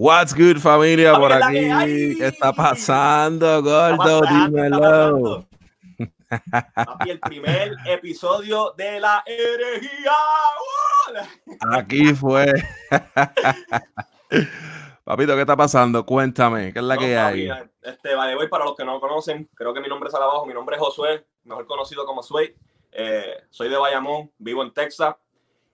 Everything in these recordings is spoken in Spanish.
What's good, familia, por aquí? ¿Qué está pasando, gordo? Dímelo. Papi, el primer episodio de la herejía. Aquí fue. Papito, ¿qué está pasando? Cuéntame, ¿qué es la No, que papi, hay? Este, vale, voy para los que no me conocen, creo que mi nombre es abajo, mi nombre es Josué, mejor conocido como Sway. Eh, soy de Bayamón, vivo en Texas.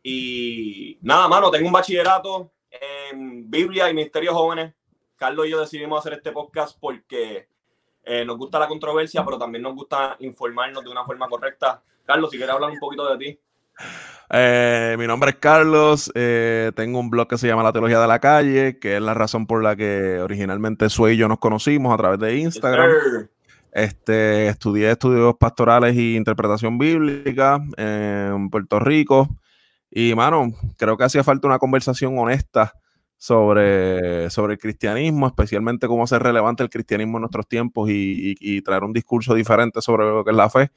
Y nada, mano, tengo un bachillerato en Biblia y Ministerios Jóvenes. Carlos y yo decidimos hacer este podcast porque eh, nos gusta la controversia, pero también nos gusta informarnos de una forma correcta. Carlos, si quieres hablar un poquito de ti. Eh, mi nombre es Carlos, eh, tengo un blog que se llama La Teología de la Calle, que es la razón por la que originalmente Sway y yo nos conocimos a través de Instagram. Yes. Este, estudié estudios pastorales y interpretación bíblica en Puerto Rico. Y, mano, creo que hacía falta una conversación honesta sobre, sobre el cristianismo, especialmente cómo hacer relevante el cristianismo en nuestros tiempos y, y- y traer un discurso diferente sobre lo que es la fe.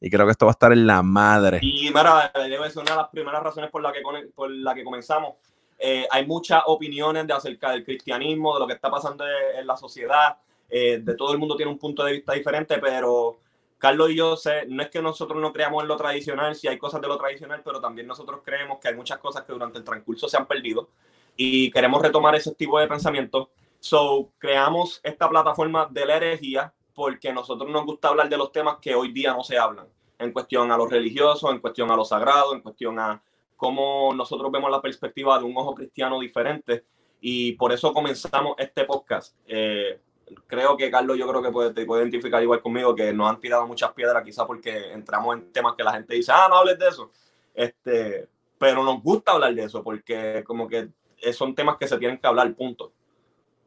Y creo que esto va a estar en la madre. Y debe ser una de las primeras razones por la que, por la que comenzamos. Eh, hay muchas opiniones de acerca del cristianismo, de lo que está pasando en la sociedad. eh, de todo el mundo tiene un punto de vista diferente, pero Carlos y yo sé, no es que nosotros no creamos en lo tradicional, si hay cosas de lo tradicional, pero también nosotros creemos que hay muchas cosas que durante el transcurso se han perdido y queremos retomar ese tipo de pensamiento. So, creamos esta plataforma de la herejía porque nosotros nos gusta hablar de los temas que hoy día no se hablan en cuestión a lo religioso, en cuestión a lo sagrado, en cuestión a cómo nosotros vemos la perspectiva de un ojo cristiano diferente. Y por eso comenzamos este podcast. Eh, creo que Carlos, yo creo que puede, te puede identificar igual conmigo, que nos han tirado muchas piedras, quizás porque entramos en temas que la gente dice, ah, no hables de eso. Este, pero nos gusta hablar de eso, porque como que son temas que se tienen que hablar, punto.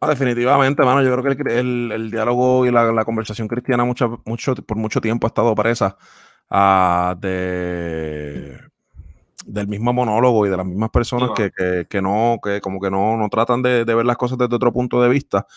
Ah, definitivamente, mano. Yo creo que el, el- el diálogo y la, la conversación cristiana mucho, mucho, por mucho tiempo ha estado presa ah, de, del mismo monólogo y de las mismas personas Sí, que, que- que no, que como que no, no tratan de, de ver las cosas desde otro punto de vista.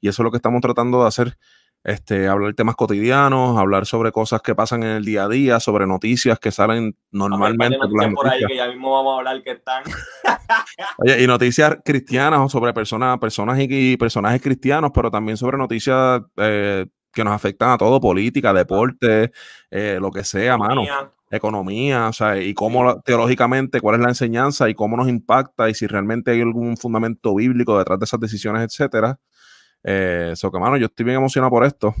Y eso es lo que estamos tratando de hacer. Este, hablar temas cotidianos, hablar sobre cosas que pasan en el día a día, sobre noticias que salen normalmente. Por las por ahí noticias. que ya mismo vamos a hablar que están. Oye, y noticias cristianas o sobre personas, personas y, y personajes cristianos, pero también sobre noticias eh, que nos afectan a todo, política, deporte, eh, lo que sea, mano, Mía. economía, o sea, y cómo teológicamente, cuál es la enseñanza y cómo nos impacta y si realmente hay algún fundamento bíblico detrás de esas decisiones, etcétera. Eh, so que, mano, yo estoy bien emocionado por esto.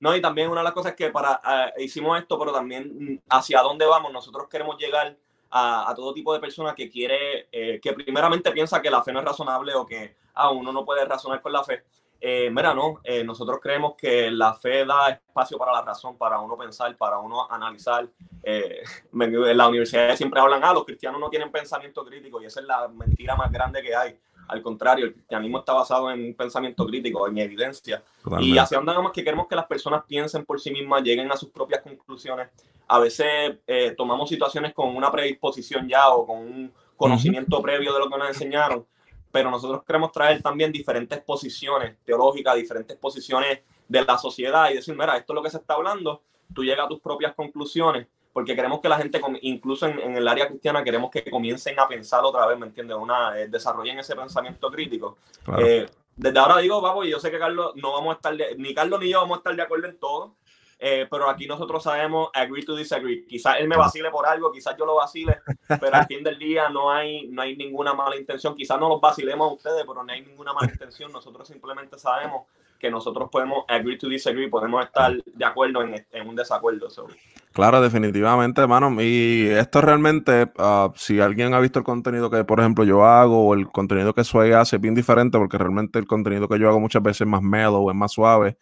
No, y también una de las cosas que para eh, hicimos esto, pero también mm, hacia dónde vamos, nosotros queremos llegar a, a todo tipo de personas que quiere, eh, que primeramente piensa que la fe no es razonable o que ah, uno no puede razonar con la fe. Eh, mira, no, eh, nosotros creemos que la fe da espacio para la razón, para uno pensar, para uno analizar. Eh, en la universidad siempre hablan, ah, los cristianos no tienen pensamiento crítico y esa es la mentira más grande que hay. Al contrario, el cristianismo está basado en un pensamiento crítico, en evidencia. Y hacia dónde vamos que queremos que las personas piensen por sí mismas, lleguen a sus propias conclusiones. A veces eh, tomamos situaciones con una predisposición ya o con un conocimiento previo de lo que nos enseñaron, pero nosotros queremos traer también diferentes posiciones teológicas, diferentes posiciones de la sociedad y decir, mira, esto es lo que se está hablando, tú llegas a tus propias conclusiones, porque queremos que la gente, incluso en, en el área cristiana, queremos que comiencen a pensar otra vez, ¿me entiendes? Una, eh, desarrollen ese pensamiento crítico. Claro. Eh, desde ahora digo, y yo sé que Carlos no vamos a estar, de- ni Carlos ni yo vamos a estar de acuerdo en todo, eh, pero aquí nosotros sabemos agree to disagree. Quizás él me vacile por algo, quizás yo lo vacile, pero al fin del día no hay, no hay ninguna mala intención. Quizás no los vacilemos a ustedes, pero no hay ninguna mala intención. Nosotros simplemente sabemos que nosotros podemos agree to disagree, podemos estar de acuerdo en, en un desacuerdo. so. Claro, definitivamente, hermano. Y esto realmente, ah, si alguien ha visto el contenido que, por ejemplo, yo hago o el contenido que Sway hace es bien diferente, porque realmente el contenido que yo hago muchas veces es más mellow, es más suave,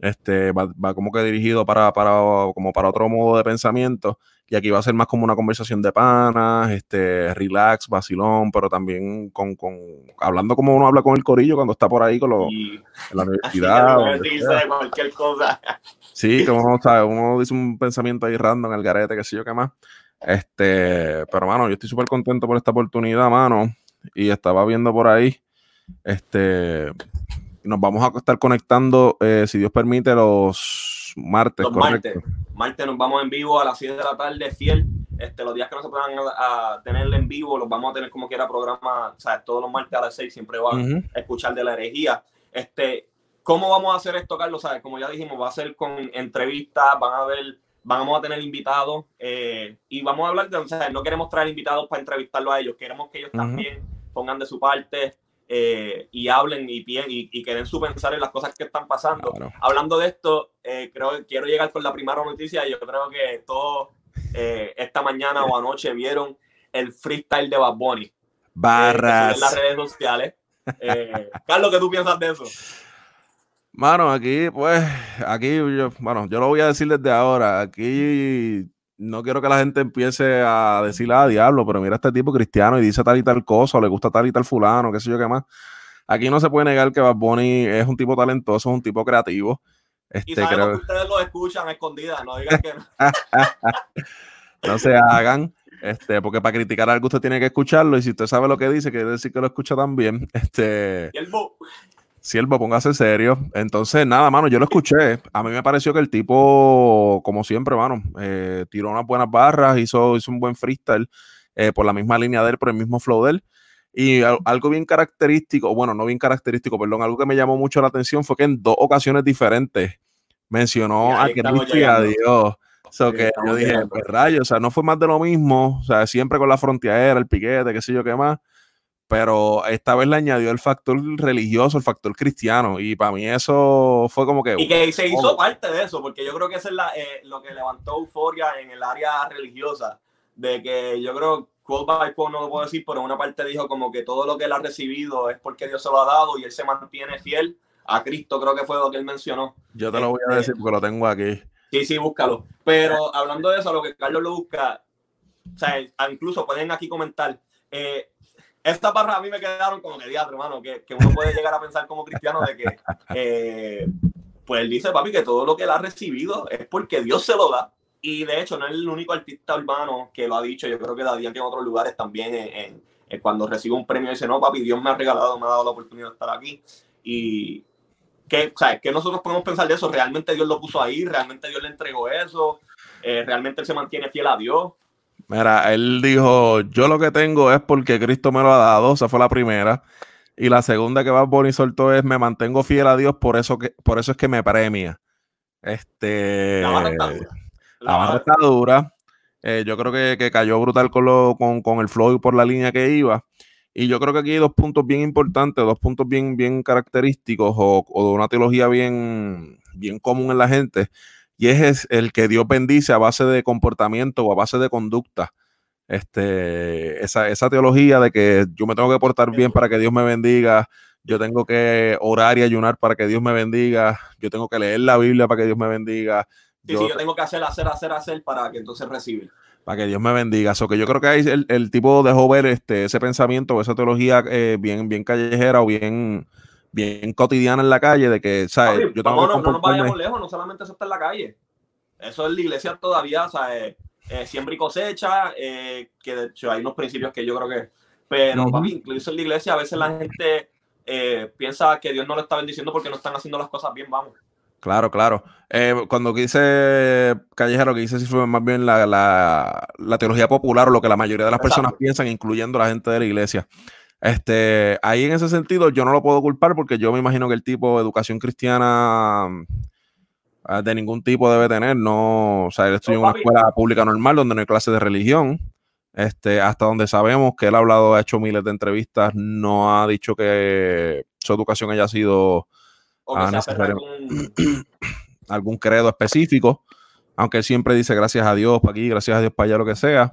este, va, va como que dirigido para, para, como para otro modo de pensamiento. Y aquí va a ser más como una conversación de panas, este, relax, vacilón, pero también con, con hablando como uno habla con el corillo cuando está por ahí con los, en la universidad. cualquier cosa. Sí, que uno, sabe, uno dice un pensamiento ahí random, el garete, qué sé yo qué más. Este, pero mano, yo estoy súper contento por esta oportunidad, mano. Y estaba viendo por ahí, este, nos vamos a estar conectando, eh, si Dios permite, los martes, Los correcto. martes. Martes nos vamos en vivo a las 7 de la tarde, fiel. Este, los días que no se puedan a, tener en vivo, los vamos a tener como quiera programa, o sea, todos los martes a las 6 siempre van a escuchar de la herejía. Este, ¿Cómo vamos a hacer esto, Carlos? ¿Sabes? Como ya dijimos, va a ser con entrevistas, van a ver, vamos a tener invitados eh, y vamos a hablar de, o sea, no queremos traer invitados para entrevistarlo a ellos, queremos que ellos también pongan de su parte eh, y hablen y, y, y, que den su pensar en las cosas que están pasando. Hablando de esto, eh, creo quiero llegar con la primera noticia. Yo creo que todos eh, esta mañana o anoche vieron el freestyle de Bad Bunny. Barras. en las redes sociales. Carlos, ¿qué tú piensas de eso? Mano, aquí, pues, aquí, yo, bueno, yo lo voy a decir desde ahora. Aquí no quiero que la gente empiece a decirle, a ah, diablo, pero mira este tipo cristiano y dice tal y tal cosa, o le gusta tal y tal fulano, qué sé yo qué más. Aquí no se puede negar que Bad Bunny es un tipo talentoso, es un tipo creativo. Este, y sabemos que ustedes lo escuchan a escondidas, no digan que no. no se hagan, este, porque para criticar algo usted tiene que escucharlo, y si usted sabe lo que dice, quiere decir que lo escucha también. Este, y el Siervo, póngase serio. Entonces, nada, mano, yo lo escuché. A mí me pareció que el tipo, como siempre, mano, eh, tiró unas buenas barras, hizo, hizo un buen freestyle eh, por la misma línea de él, por el mismo flow de él. Y algo bien característico, bueno, no bien característico, perdón, algo que me llamó mucho la atención fue que en dos ocasiones diferentes mencionó a Cristo y a Dios. So que yo dije, pues rayos, o sea, no fue más de lo mismo, o sea, siempre con la frontera, el piquete, qué sé yo qué más pero esta vez le añadió el factor religioso, el factor cristiano, y para mí eso fue como que... Y que se hizo parte de eso, porque yo creo que eso es eh, lo que levantó euforia en el área religiosa, de que yo creo, quote by quote no lo puedo decir, pero una parte dijo como que todo lo que él ha recibido es porque Dios se lo ha dado y él se mantiene fiel a Cristo, creo que fue lo que él mencionó. Yo te lo voy a decir porque lo tengo aquí. Sí, sí, búscalo. Pero hablando de eso, lo que Carlos lo busca, o sea, incluso pueden aquí comentar, eh, estas barras a mí me quedaron como que diablo, hermano, que, que, uno puede llegar a pensar como cristiano de que, eh, pues él dice, papi, que todo lo que él ha recibido es porque Dios se lo da. Y de hecho, no es el único artista urbano que lo ha dicho. Yo creo que Daddy en otros lugares también, en, cuando recibe un premio, dice, no, papi, Dios me ha regalado, me ha dado la oportunidad de estar aquí. Y que, o que nosotros podemos pensar de eso? ¿Realmente Dios lo puso ahí? ¿Realmente Dios le entregó eso? Eh, ¿Realmente él se mantiene fiel a Dios? Mira, él dijo, yo lo que tengo es porque Cristo me lo ha dado, esa fue la primera. Y la segunda que va Bonnie soltó es, me mantengo fiel a Dios, por eso, que, por eso es que me premia. Este, la barra está dura. La, barra está dura. Eh, yo creo que, cayó brutal con, lo, con, con, el flow y por la línea que iba. Y yo creo que aquí hay dos puntos bien importantes, dos puntos bien, bien característicos o, o de una teología bien, bien común en la gente y es el que Dios bendice a base de comportamiento o a base de conducta. Este, esa, esa teología de que yo me tengo que portar bien para que Dios me bendiga, yo tengo que orar y ayunar para que Dios me bendiga, yo tengo que leer la Biblia para que Dios me bendiga. Sí, yo, sí, yo tengo que hacer, hacer, hacer, hacer para que entonces reciba. Para que Dios me bendiga. So que yo creo que ahí el, el tipo dejó ver este, ese pensamiento o esa teología eh, bien, bien callejera o bien, bien cotidiana en la calle de que, ¿sabes? yo no, no, nos vayamos lejos, no solamente eso está en la calle. Eso es la iglesia todavía, ¿sabes? Eh, siempre y cosecha, eh, que de hecho hay unos principios que yo creo que... Pero, papi, incluso en la iglesia a veces la gente eh, piensa que Dios no lo está bendiciendo porque no están haciendo las cosas bien, vamos. Claro, claro. cuando quise Callejero, que quise si fue más bien la, la, la, teología popular o lo que la mayoría de las personas piensan, incluyendo la gente de la iglesia. Este, ahí en ese sentido yo no lo puedo culpar porque yo me imagino que el tipo de educación cristiana ah, de ningún tipo debe tener, no, o sea, él estudió en una escuela pública normal donde no hay clases de religión. Este, hasta donde sabemos que él ha hablado, ha hecho miles de entrevistas, no ha dicho que su educación haya sido ah, algún credo específico, aunque él siempre dice gracias a Dios para aquí, gracias a Dios para allá, lo que sea.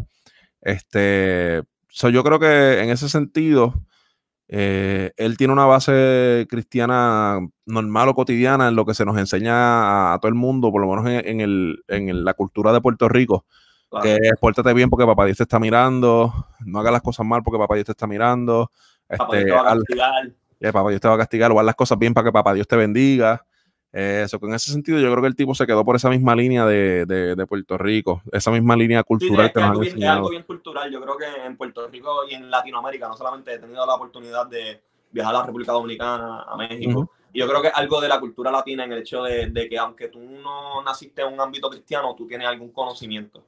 Este, yo creo que en ese sentido, eh, él tiene una base cristiana normal o cotidiana en lo que se nos enseña a, todo el mundo, por lo menos en, el, en la cultura de Puerto Rico. Que es pórtate bien porque papá Dios te está mirando, no hagas las cosas mal porque papá Dios te está mirando. Papá Dios te va a castigar. Eh, papá Dios te va a castigar, o haz las cosas bien para que papá Dios te bendiga. Eso, que en ese sentido yo creo que el tipo se quedó por esa misma línea de, de, Puerto Rico, esa misma línea cultural que, nos es algo bien cultural. Yo creo que en Puerto Rico y en Latinoamérica no solamente he tenido la oportunidad de viajar a la República Dominicana, a México, y yo creo que algo de la cultura latina en el hecho de, de, que aunque tú no naciste en un ámbito cristiano, tú tienes algún conocimiento.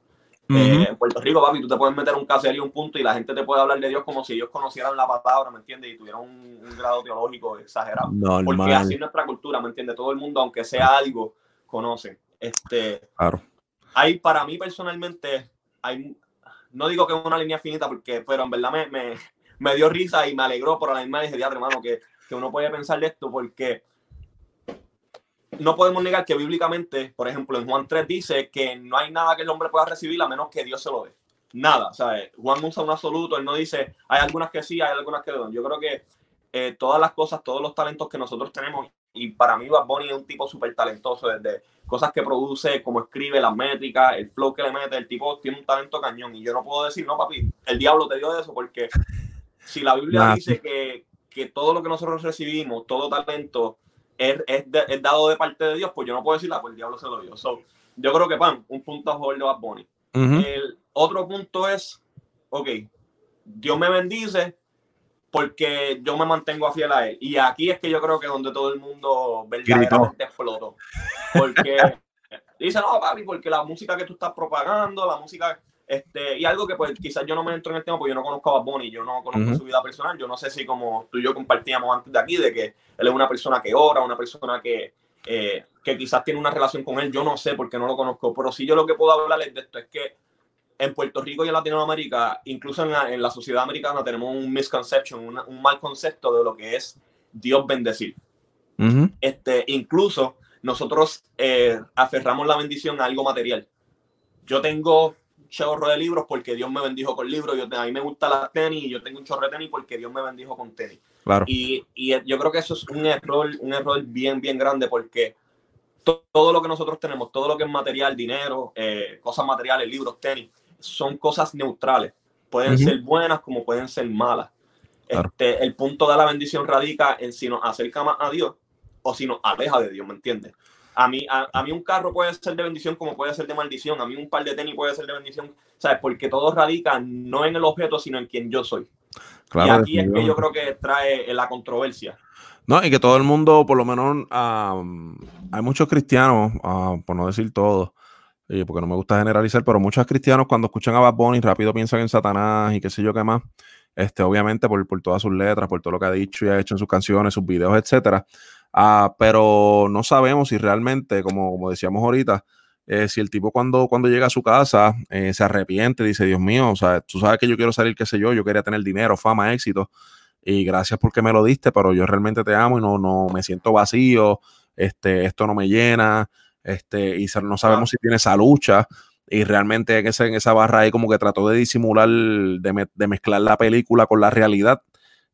Eh, en Puerto Rico, papi, tú te puedes meter un caserío, un punto, y la gente te puede hablar de Dios como si ellos conocieran la palabra, ¿me entiendes? Y tuvieran un, grado teológico exagerado. Porque así es nuestra cultura, ¿me entiendes? Todo el mundo, aunque sea algo, conoce. Este, claro. Hay, para mí personalmente, hay, no digo que es una línea finita, porque, pero en verdad me, me, dio risa y me alegró por la misma dije, hermano, que, que uno puede pensar de esto, porque no podemos negar que bíblicamente, por ejemplo, en Juan 3 dice que no hay nada que el hombre pueda recibir a menos que Dios se lo dé. Nada, ¿sabes? Juan usa un absoluto, él no dice, hay algunas que sí, hay algunas que no. Yo creo que eh, todas las cosas, todos los talentos que nosotros tenemos, y para mí Bad Bunny es un tipo súper talentoso, desde cosas que produce, como escribe, las métricas, el flow que le mete, el tipo tiene un talento cañón, y yo no puedo decir, no, papi, el diablo te dio eso, porque si la Biblia dice que, que todo lo que nosotros recibimos, todo talento, es, es, dado de parte de Dios, pues yo no puedo decirla, pues el diablo se lo dio. yo creo que, pan, un punto a favor de Bad Bunny. El otro punto es, ok, Dios me bendice porque yo me mantengo fiel a él. Y aquí es que yo creo que donde todo el mundo verdaderamente explotó. Porque dice, no, papi, porque la música que tú estás propagando, la música este, y algo que pues quizás yo no me entro en el tema porque yo no conozco a Bad Bunny, yo no conozco su vida personal, yo no sé si como tú y yo compartíamos antes de aquí, de que él es una persona que ora, una persona que, eh, que quizás tiene una relación con él, yo no sé porque no lo conozco, pero sí yo lo que puedo hablarles de esto es que en Puerto Rico y en Latinoamérica, incluso en la, en la sociedad americana, tenemos un misconception, un mal concepto de lo que es Dios bendecir. este, incluso nosotros eh, aferramos la bendición a algo material. Yo tengo chorro de libros porque Dios me bendijo con libros. Yo, a mí me gusta la tenis y yo tengo un chorro de tenis porque Dios me bendijo con tenis. Claro. Y, y yo creo que eso es un error, un error bien, bien grande porque todo lo que nosotros tenemos, todo lo que es material, dinero, eh, cosas materiales, libros, tenis, son cosas neutrales. Pueden ser buenas como pueden ser malas. Este, el punto de la bendición radica en si nos acerca más a Dios o si nos aleja de Dios, ¿me entiendes? A mí, a, mí un carro puede ser de bendición como puede ser de maldición. A mí un par de tenis puede ser de bendición. ¿Sabes? Porque todo radica no en el objeto, sino en quien yo soy. Claro, y aquí es que yo creo que trae la controversia. No, y que todo el mundo, por lo menos, hay muchos cristianos, ah, por no decir todos, porque no me gusta generalizar, pero muchos cristianos cuando escuchan a Bad Bunny rápido piensan en Satanás y qué sé yo qué más. Este, obviamente por, por todas sus letras, por todo lo que ha dicho y ha hecho en sus canciones, sus videos, etcétera. Ah, pero no sabemos si realmente, como, como decíamos ahorita, eh, si el tipo cuando, cuando llega a su casa eh, se arrepiente, dice, Dios mío, o sea, tú sabes que yo quiero salir, qué sé yo, yo quería tener dinero, fama, éxito, y gracias porque me lo diste, pero yo realmente te amo y no, no me siento vacío, este, esto no me llena, este, y no sabemos si tiene esa lucha, y realmente en, ese, en esa barra ahí como que trató de disimular, de, de mezclar la película con la realidad,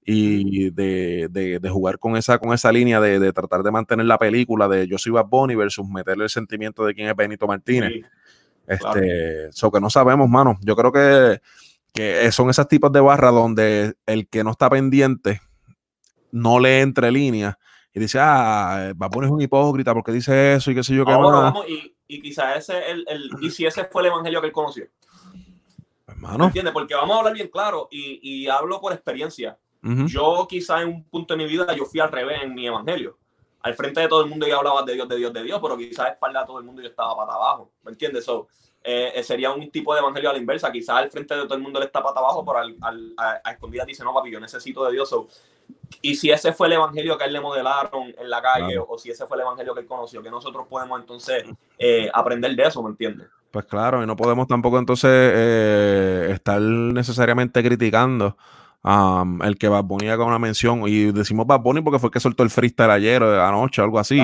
y de, de, jugar con esa, con esa línea de, de, tratar de mantener la película de Yo soy Bad Bunny versus meterle el sentimiento de quién es Benito Martínez. este, eso que no sabemos, mano. Yo creo que, que son esos tipos de barras donde el que no está pendiente no lee entre líneas y dice, ah, Bad Bunny es un hipócrita porque dice eso y qué sé yo qué más. y, y quizás ese, el, el, y si ese fue el evangelio que él conoció. Hermano. ¿Entiendes? Porque vamos a hablar bien claro y, y hablo por experiencia yo quizá en un punto de mi vida yo fui al revés en mi evangelio. Al frente de todo el mundo yo hablaba de Dios, de Dios, de Dios, pero quizás espalda a todo el mundo yo estaba para abajo. ¿Me entiendes? So, eh, eh, sería un tipo de evangelio a la inversa. Quizás al frente de todo el mundo le está para abajo, pero al, a, a, escondidas dice, no, papi, yo necesito de Dios. y si ese fue el evangelio que a él le modelaron en la calle, o si ese fue el evangelio que él conoció, que nosotros podemos entonces eh, aprender de eso, ¿me entiendes? Pues claro, y no podemos tampoco entonces estar necesariamente criticando el que Bad Bunny haga una mención, y decimos Bad Bunny porque fue el que soltó el freestyle ayer o anoche, algo así.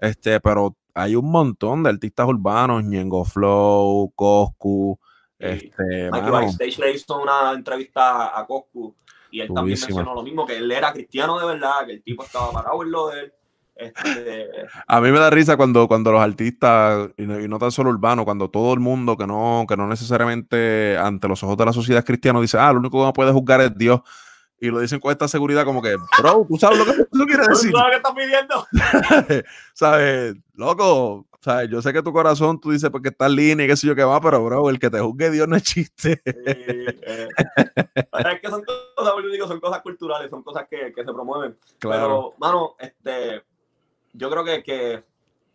Este, pero hay un montón de artistas urbanos, Ñengo Flow, Coscu. Este, Stage le hizo una entrevista a Coscu y él también mencionó lo mismo, que él era cristiano de verdad, que el tipo estaba parado en lo de él este, a mí me da risa cuando, cuando los artistas, y no, tan solo urbanos, cuando todo el mundo que no, que no necesariamente ante los ojos de la sociedad cristiana dice, ah, lo único que uno puede juzgar es Dios. Y lo dicen con esta seguridad como que, bro, tú sabes lo que tú quieres decir. ¿Sabes lo que estás pidiendo? ¿Sabes? Loco, ¿sabes? Yo sé que tu corazón tú dices porque está en línea y qué sé yo qué va, pero bro, el que te juzgue Dios no es chiste. Eh. es que son cosas, digo, son cosas culturales, son cosas que, que se promueven. Claro. Pero, mano, este yo creo que, que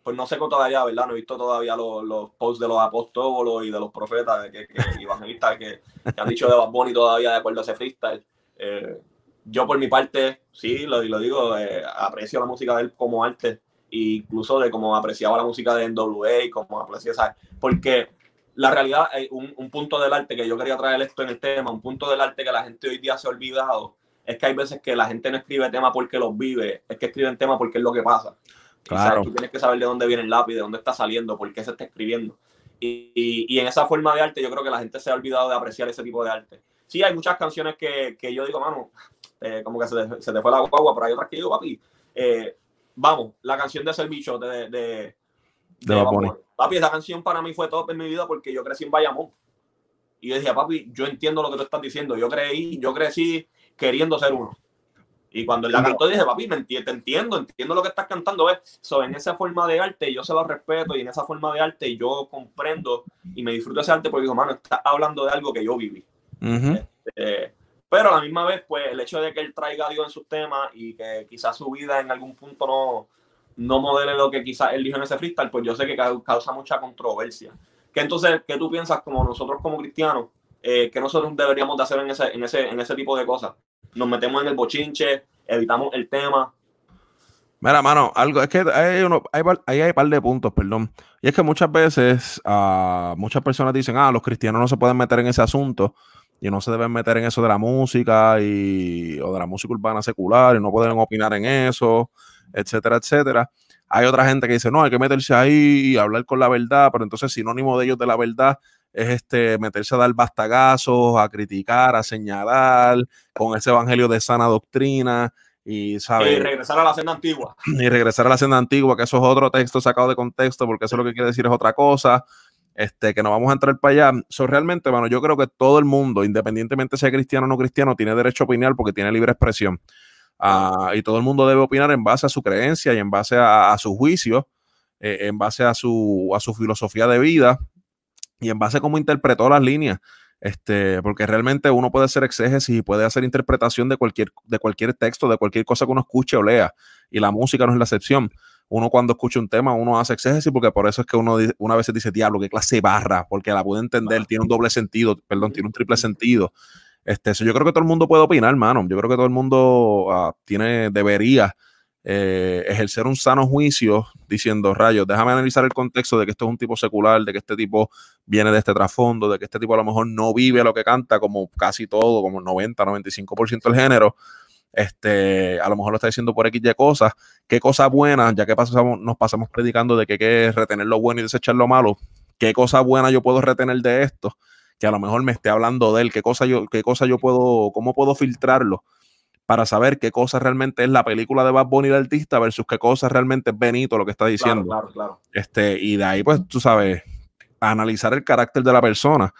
pues no sé todavía, ¿verdad? No he visto todavía los, los posts de los apóstolos y de los profetas que, que, evangelistas que, que, han dicho de Bad Bunny todavía de acuerdo a ese freestyle. Eh, yo por mi parte, sí, lo, lo digo, eh, aprecio la música de él como arte, e incluso de cómo apreciaba la música de NWA, y como aprecia, ¿sabes? Porque la realidad, un, un punto del arte que yo quería traer esto en el tema, un punto del arte que la gente hoy día se ha olvidado, es que hay veces que la gente no escribe temas porque los vive, es que escriben temas porque es lo que pasa. Claro. Tú tienes que saber de dónde viene el lápiz, de dónde está saliendo, por qué se está escribiendo. Y, y, y, en esa forma de arte yo creo que la gente se ha olvidado de apreciar ese tipo de arte. Sí, hay muchas canciones que, que yo digo, mano, eh, como que se te, se te, fue la guagua, pero hay otras que digo, papi, eh, vamos, la canción de Ser Bicho de, de, de, de Papi, esa canción para mí fue top en mi vida porque yo crecí en Bayamón. Y yo decía, papi, yo entiendo lo que tú estás diciendo. Yo creí, yo crecí queriendo ser uno. Y cuando él la cantó, dije, papi, me entiendo, te entiendo, entiendo lo que estás cantando. ¿ves? So, en esa forma de arte, yo se lo respeto y en esa forma de arte yo comprendo y me disfruto ese arte porque digo, mano, estás hablando de algo que yo viví. este, pero a la misma vez, pues el hecho de que él traiga a Dios en sus temas y que quizás su vida en algún punto no, no modele lo que quizás él dijo en ese freestyle, pues yo sé que causa mucha controversia. Que entonces, ¿qué tú piensas como nosotros como cristianos? Eh, que nosotros deberíamos de hacer en ese, en, ese, en ese tipo de cosas? Nos metemos en el bochinche, evitamos el tema. Mira, mano, algo, es que hay, uno, hay, hay, hay par de puntos, perdón. Y es que muchas veces uh, muchas personas dicen, ah, los cristianos no se pueden meter en ese asunto y no se deben meter en eso de la música y, o de la música urbana secular y no pueden opinar en eso, etcétera, etcétera. Hay otra gente que dice, no, hay que meterse ahí y hablar con la verdad, pero entonces sinónimo de ellos de la verdad es este meterse a dar bastagazos, a criticar, a señalar con ese evangelio de sana doctrina y, ¿sabe? y regresar a la senda antigua. Y regresar a la senda antigua, que eso es otro texto sacado de contexto, porque eso lo que quiere decir es otra cosa este, que no vamos a entrar para allá. So, realmente, bueno, yo creo que todo el mundo, independientemente sea cristiano o no cristiano, tiene derecho a opinar porque tiene libre expresión. Uh, y todo el mundo debe opinar en base a su creencia y en base a, a su juicio, eh, en base a su, a su filosofía de vida y en base a cómo interpretó las líneas. Este, porque realmente uno puede hacer exégesis y puede hacer interpretación de cualquier, de cualquier texto, de cualquier cosa que uno escuche o lea. Y la música no es la excepción uno cuando escucha un tema, uno hace exégesis porque por eso es que uno una vez dice, diablo, qué clase barra, porque la puede entender, tiene un doble sentido, perdón, tiene un triple sentido. Este, eso yo creo que todo el mundo puede opinar, hermano. Yo creo que todo el mundo uh, tiene, debería eh, ejercer un sano juicio diciendo, rayos, déjame analizar el contexto de que esto es un tipo secular, de que este tipo viene de este trasfondo, de que este tipo a lo mejor no vive lo que canta, como casi todo, como el 90, 95% del género. Este, a lo mejor lo está diciendo por X y cosas, qué cosas buenas, ya que pasamos, nos pasamos predicando de que hay que retener lo bueno y desechar lo malo, qué cosa buena yo puedo retener de esto, que a lo mejor me esté hablando de él, qué cosa yo, qué cosa yo puedo, cómo puedo filtrarlo para saber qué cosa realmente es la película de Bad Bunny del artista versus qué cosa realmente es Benito lo que está diciendo. Claro, claro, Este, y de ahí, pues, tú sabes, analizar el carácter de la persona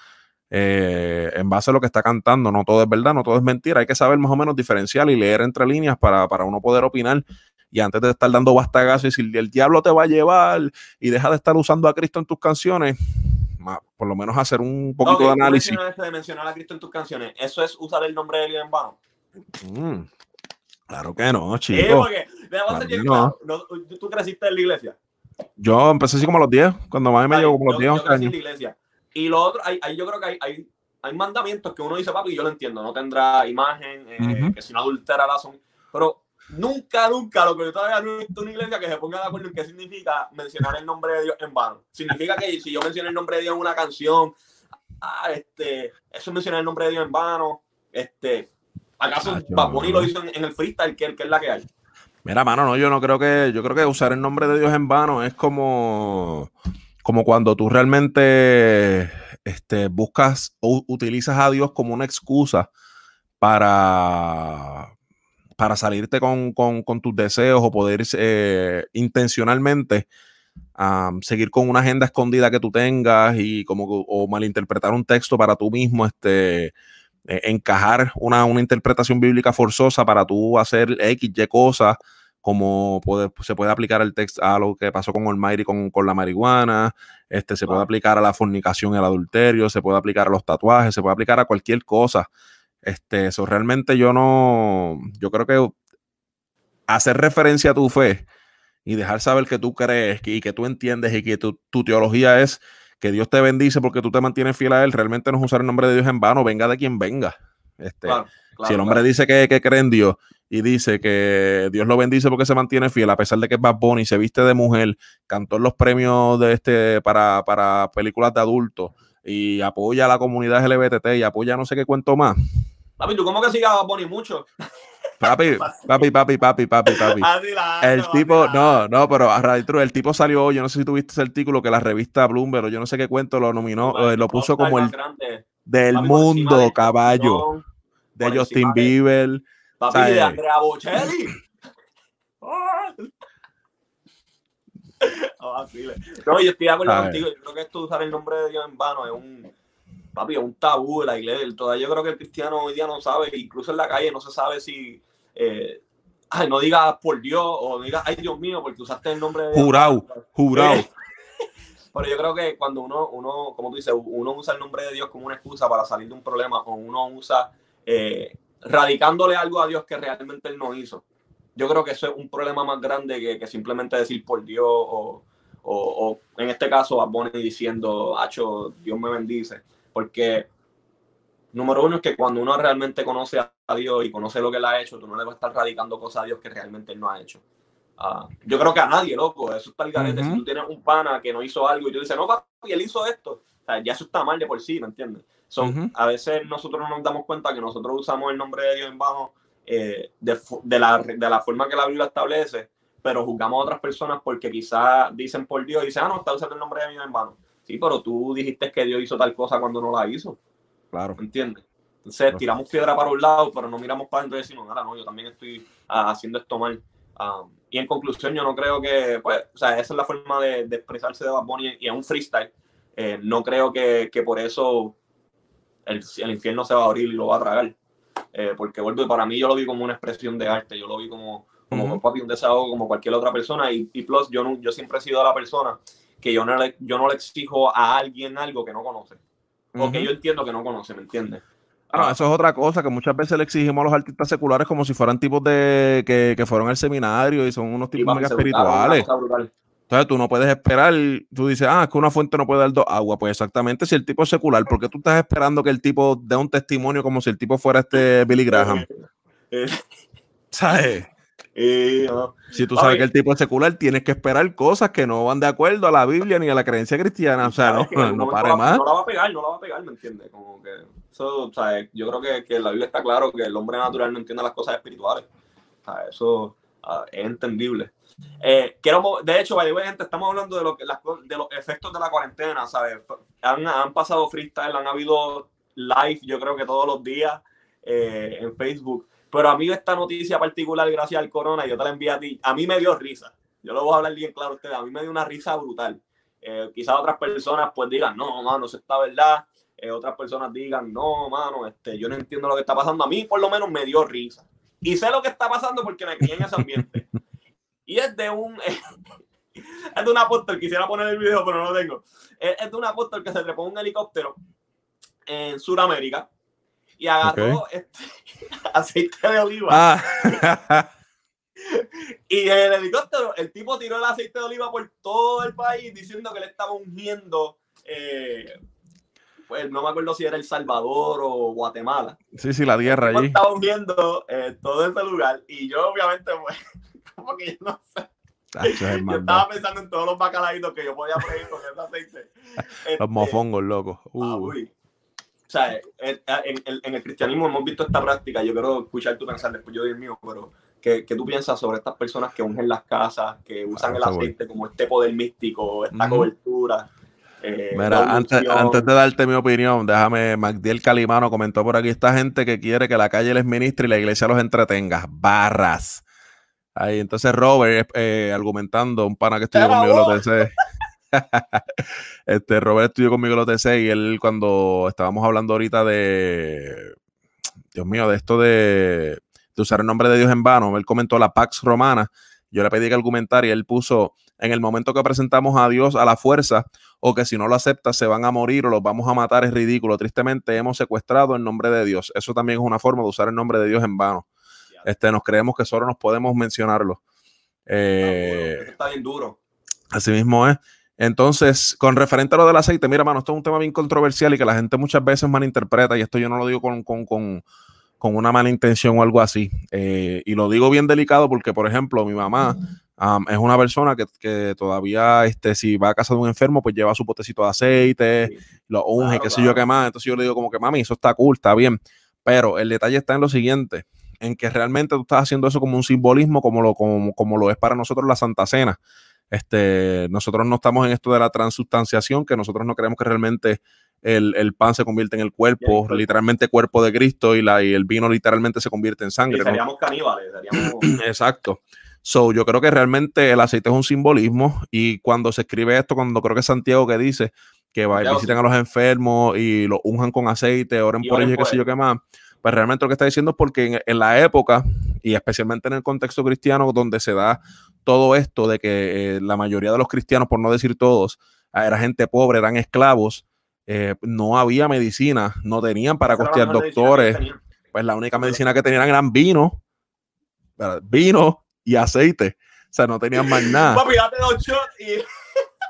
eh, en base a lo que está cantando. No todo es verdad, no todo es mentira. Hay que saber más o menos diferenciar y leer entre líneas para, para uno poder opinar. Y antes de estar dando bastagazo y decir, el diablo te va a llevar y deja de estar usando a Cristo en tus canciones, por lo menos hacer un poquito de análisis. de mencionar a Cristo en tus canciones, ¿eso es usar el nombre de Dios en vano? Mm, claro que no, chico. claro no. ¿Tú creciste en la iglesia? Yo empecé así como a los 10, cuando más me llegó como los 10 años. Y lo otro, hay, yo creo que hay, hay, hay, mandamientos que uno dice, papi, yo lo entiendo, no tendrá imagen, eh, que si no adultera la son. Pero nunca, nunca, lo que yo todavía no he visto una iglesia que se ponga de acuerdo en qué significa mencionar el nombre de Dios en vano. Significa que si yo menciono el nombre de Dios en una canción, ah, este, eso es mencionar el nombre de Dios en vano. Este, ¿Acaso ah, lo hizo en, el freestyle, que, que es la que hay? Mira, mano, no, yo no creo que, yo creo que usar el nombre de Dios en vano es como como cuando tú realmente este, buscas o utilizas a Dios como una excusa para, para salirte con, tus deseos o poder eh, intencionalmente seguir con una agenda escondida que tú tengas y como o malinterpretar un texto para tú mismo este, e, encajar una, una interpretación bíblica forzosa para tú hacer X, Y cosas como se puede aplicar el texto a lo que pasó con Almighty con, con la marihuana, este, se puede aplicar a la fornicación y el adulterio, se puede aplicar a los tatuajes, se puede aplicar a cualquier cosa. Este, eso realmente yo no, yo creo que hacer referencia a tu fe y dejar saber que tú crees y que tú entiendes y que tu, teología es que Dios te bendice porque tú te mantienes fiel a Él, realmente no es usar el nombre de Dios en vano, venga de quien venga. Este, si el hombre dice que, que, cree en Dios y dice que Dios lo bendice porque se mantiene fiel, a pesar de que es Bad Bunny, se viste de mujer, cantó en los premios de este para, para películas de adultos y apoya a la comunidad LGBT y apoya no sé qué cuento más. Papi, ¿tú cómo que sigas a Bad Bunny mucho? Papi, papi, papi, papi, papi, papi. El tipo, no, no, pero a el tipo salió, yo no sé si tuviste ese artículo que la revista Bloomberg, yo no sé qué cuento, lo nominó, eh, lo puso como el del mundo, caballo, de Justin Bieber. Papi, de Andrea Bocelli. no, yo estoy de acuerdo contigo, yo creo que esto de usar el nombre de Dios en vano es un papi, es un tabú de la iglesia. Todavía yo creo que el cristiano hoy día no sabe, incluso en la calle no se sabe si, eh, ay, no digas por Dios o no digas, ay Dios mío, porque usaste el nombre de Dios. Jurado, jurado. Pero yo creo que cuando uno, uno, como tú dices, uno usa el nombre de Dios como una excusa para salir de un problema o uno usa eh, radicándole algo a Dios que realmente él no hizo. Yo creo que eso es un problema más grande que, que simplemente decir por Dios o, o, o, en este caso a Bonnie diciendo, Hacho, Dios me bendice. Porque, número uno, es que cuando uno realmente conoce a Dios y conoce lo que él ha hecho, tú no le vas a estar radicando cosas a Dios que realmente él no ha hecho. Ah, yo creo que a nadie, loco, eso está el garete. Si tú tienes un pana que no hizo algo y tú dices, no, papi, él hizo esto, ya eso está mal de por sí, ¿me entiendes? Son, A veces nosotros no nos damos cuenta que nosotros usamos el nombre de Dios en vano eh, de, de, la, de la forma que la Biblia establece, pero juzgamos a otras personas porque quizás dicen por Dios y dicen, ah, no, está usando el nombre de Dios en vano. Sí, pero tú dijiste que Dios hizo tal cosa cuando no la hizo. Claro. ¿Entiendes? Entonces tiramos piedra para un lado, pero no miramos para adentro y decimos, ahora no, yo también estoy ah, haciendo esto mal. Ah, y en conclusión, yo no creo que, pues, o sea, esa es la forma de, expresarse de Bad Bunny y es un freestyle. Eh, no creo que, que por eso el, el, infierno se va a abrir y lo va a tragar. Eh, porque vuelvo, para mí yo lo vi como una expresión de arte, yo lo vi como, como un papi, un desahogo como cualquier otra persona. Y, y plus, yo, no, yo siempre he sido la persona que yo no le, yo no le exijo a alguien algo que no conoce. O que yo entiendo que no conoce, ¿me entiendes? Ah, eso es otra cosa que muchas veces le exigimos a los artistas seculares como si fueran tipos de que, que fueron al seminario y son unos tipos mega espirituales. Entonces tú no puedes esperar, tú dices, ah, es que una fuente no puede dar dos agua. Pues exactamente, si el tipo es secular, ¿por qué tú estás esperando que el tipo dé un testimonio como si el tipo fuera este Billy Graham? Eh, si tú sabes que el tipo es secular, tienes que esperar cosas que no van de acuerdo a la Biblia ni a la creencia cristiana. O sea, no, no, pare más. No la va a pegar, no la va a pegar, ¿me entiendes? Como que eso, o sea, yo creo que, que, la Biblia está claro que el hombre natural no entiende las cosas espirituales. O sea, eso uh, es entendible. Eh, quiero, de hecho, gente, estamos hablando de, lo que, las, de los efectos de la cuarentena, ¿sabes? Han, han pasado freestyle, han habido live, yo creo que todos los días eh, en Facebook pero a mí esta noticia particular, gracias al corona, yo te la envié a ti, a mí me dio risa. Yo lo voy a hablar bien claro a ustedes, a mí me dio una risa brutal. Eh, quizás otras personas pues digan, no, mano, eso está verdad. Eh, otras personas digan, no, mano, este, yo no entiendo lo que está pasando. A mí por lo menos me dio risa. Y sé lo que está pasando porque me crié en ese ambiente. y es de un... es de un apóstol, quisiera poner el video, pero no lo tengo. Es, de un apóstol que se trepó un helicóptero en Sudamérica y agarró este, aceite de oliva. Ah. y en el helicóptero, el tipo tiró el aceite de oliva por todo el país diciendo que le estaba ungiendo. Eh, pues no me acuerdo si era El Salvador o Guatemala. Sí, sí, la tierra allí. Estaba ungiendo eh, todo ese lugar. Y yo, obviamente, pues, como que yo no sé. yo estaba pensando en todos los bacalaitos que yo podía freír con ese aceite. los mofongos, loco. Uh. Ah, uy. O sea, eh, eh, en, el cristianismo hemos visto esta práctica. Yo quiero escuchar tu pensar después yo el mío, pero ¿qué, ¿qué, tú piensas sobre estas personas que ungen las casas, que usan ah, el aceite como este poder místico, esta cobertura? Eh, Mira, antes, antes, de darte mi opinión, déjame, Magdiel Calimano comentó por aquí, esta gente que quiere que la calle les ministre y la iglesia los entretenga. Barras. Ahí, entonces Robert, argumentando, un pana que estudió conmigo lo pensé. este, Robert estudió conmigo en los TC y él cuando estábamos hablando ahorita de, Dios mío, de esto de, usar el nombre de Dios en vano, él comentó la Pax Romana, yo le pedí que argumentara y él puso, en el momento que presentamos a Dios a la fuerza, o que si no lo acepta se van a morir o los vamos a matar, es ridículo. Tristemente hemos secuestrado el nombre de Dios. Eso también es una forma de usar el nombre de Dios en vano. Este, nos creemos que solo nos podemos mencionarlo. Eh, está bien duro. Así mismo es. Entonces, con referente a lo del aceite, mira, mano, esto es un tema bien controversial y que la gente muchas veces malinterpreta, y esto yo no lo digo con, con, con, con una mala intención o algo así. Eh, y lo digo bien delicado porque, por ejemplo, mi mamá es una persona que, que, todavía, este, si va a casa de un enfermo, pues lleva su potecito de aceite, lo unge, qué sé yo qué más. Entonces yo le digo como que, mami, eso está cool, está bien. Pero el detalle está en lo siguiente, en que realmente tú estás haciendo eso como un simbolismo, como lo, como, como lo es para nosotros la Santa Cena. Este, nosotros no estamos en esto de la transustanciación, que nosotros no creemos que realmente el, pan se convierte en el cuerpo, literalmente cuerpo de Cristo, y, la, y el vino literalmente se convierte en sangre. seríamos caníbales. Exacto. So, yo creo que realmente el aceite es un simbolismo y cuando se escribe esto, cuando creo que es Santiago que dice que va, visiten a los enfermos y los unjan con aceite, oren por ellos y qué sé yo qué más, pues realmente lo que está diciendo es porque en, la época y especialmente en el contexto cristiano donde se da todo esto de que eh, la mayoría de los cristianos, por no decir todos, era gente pobre, eran esclavos, eh, no había medicina, no tenían para costear doctores, pues la única medicina que tenían eran vino, vino y aceite. O sea, no tenían más nada.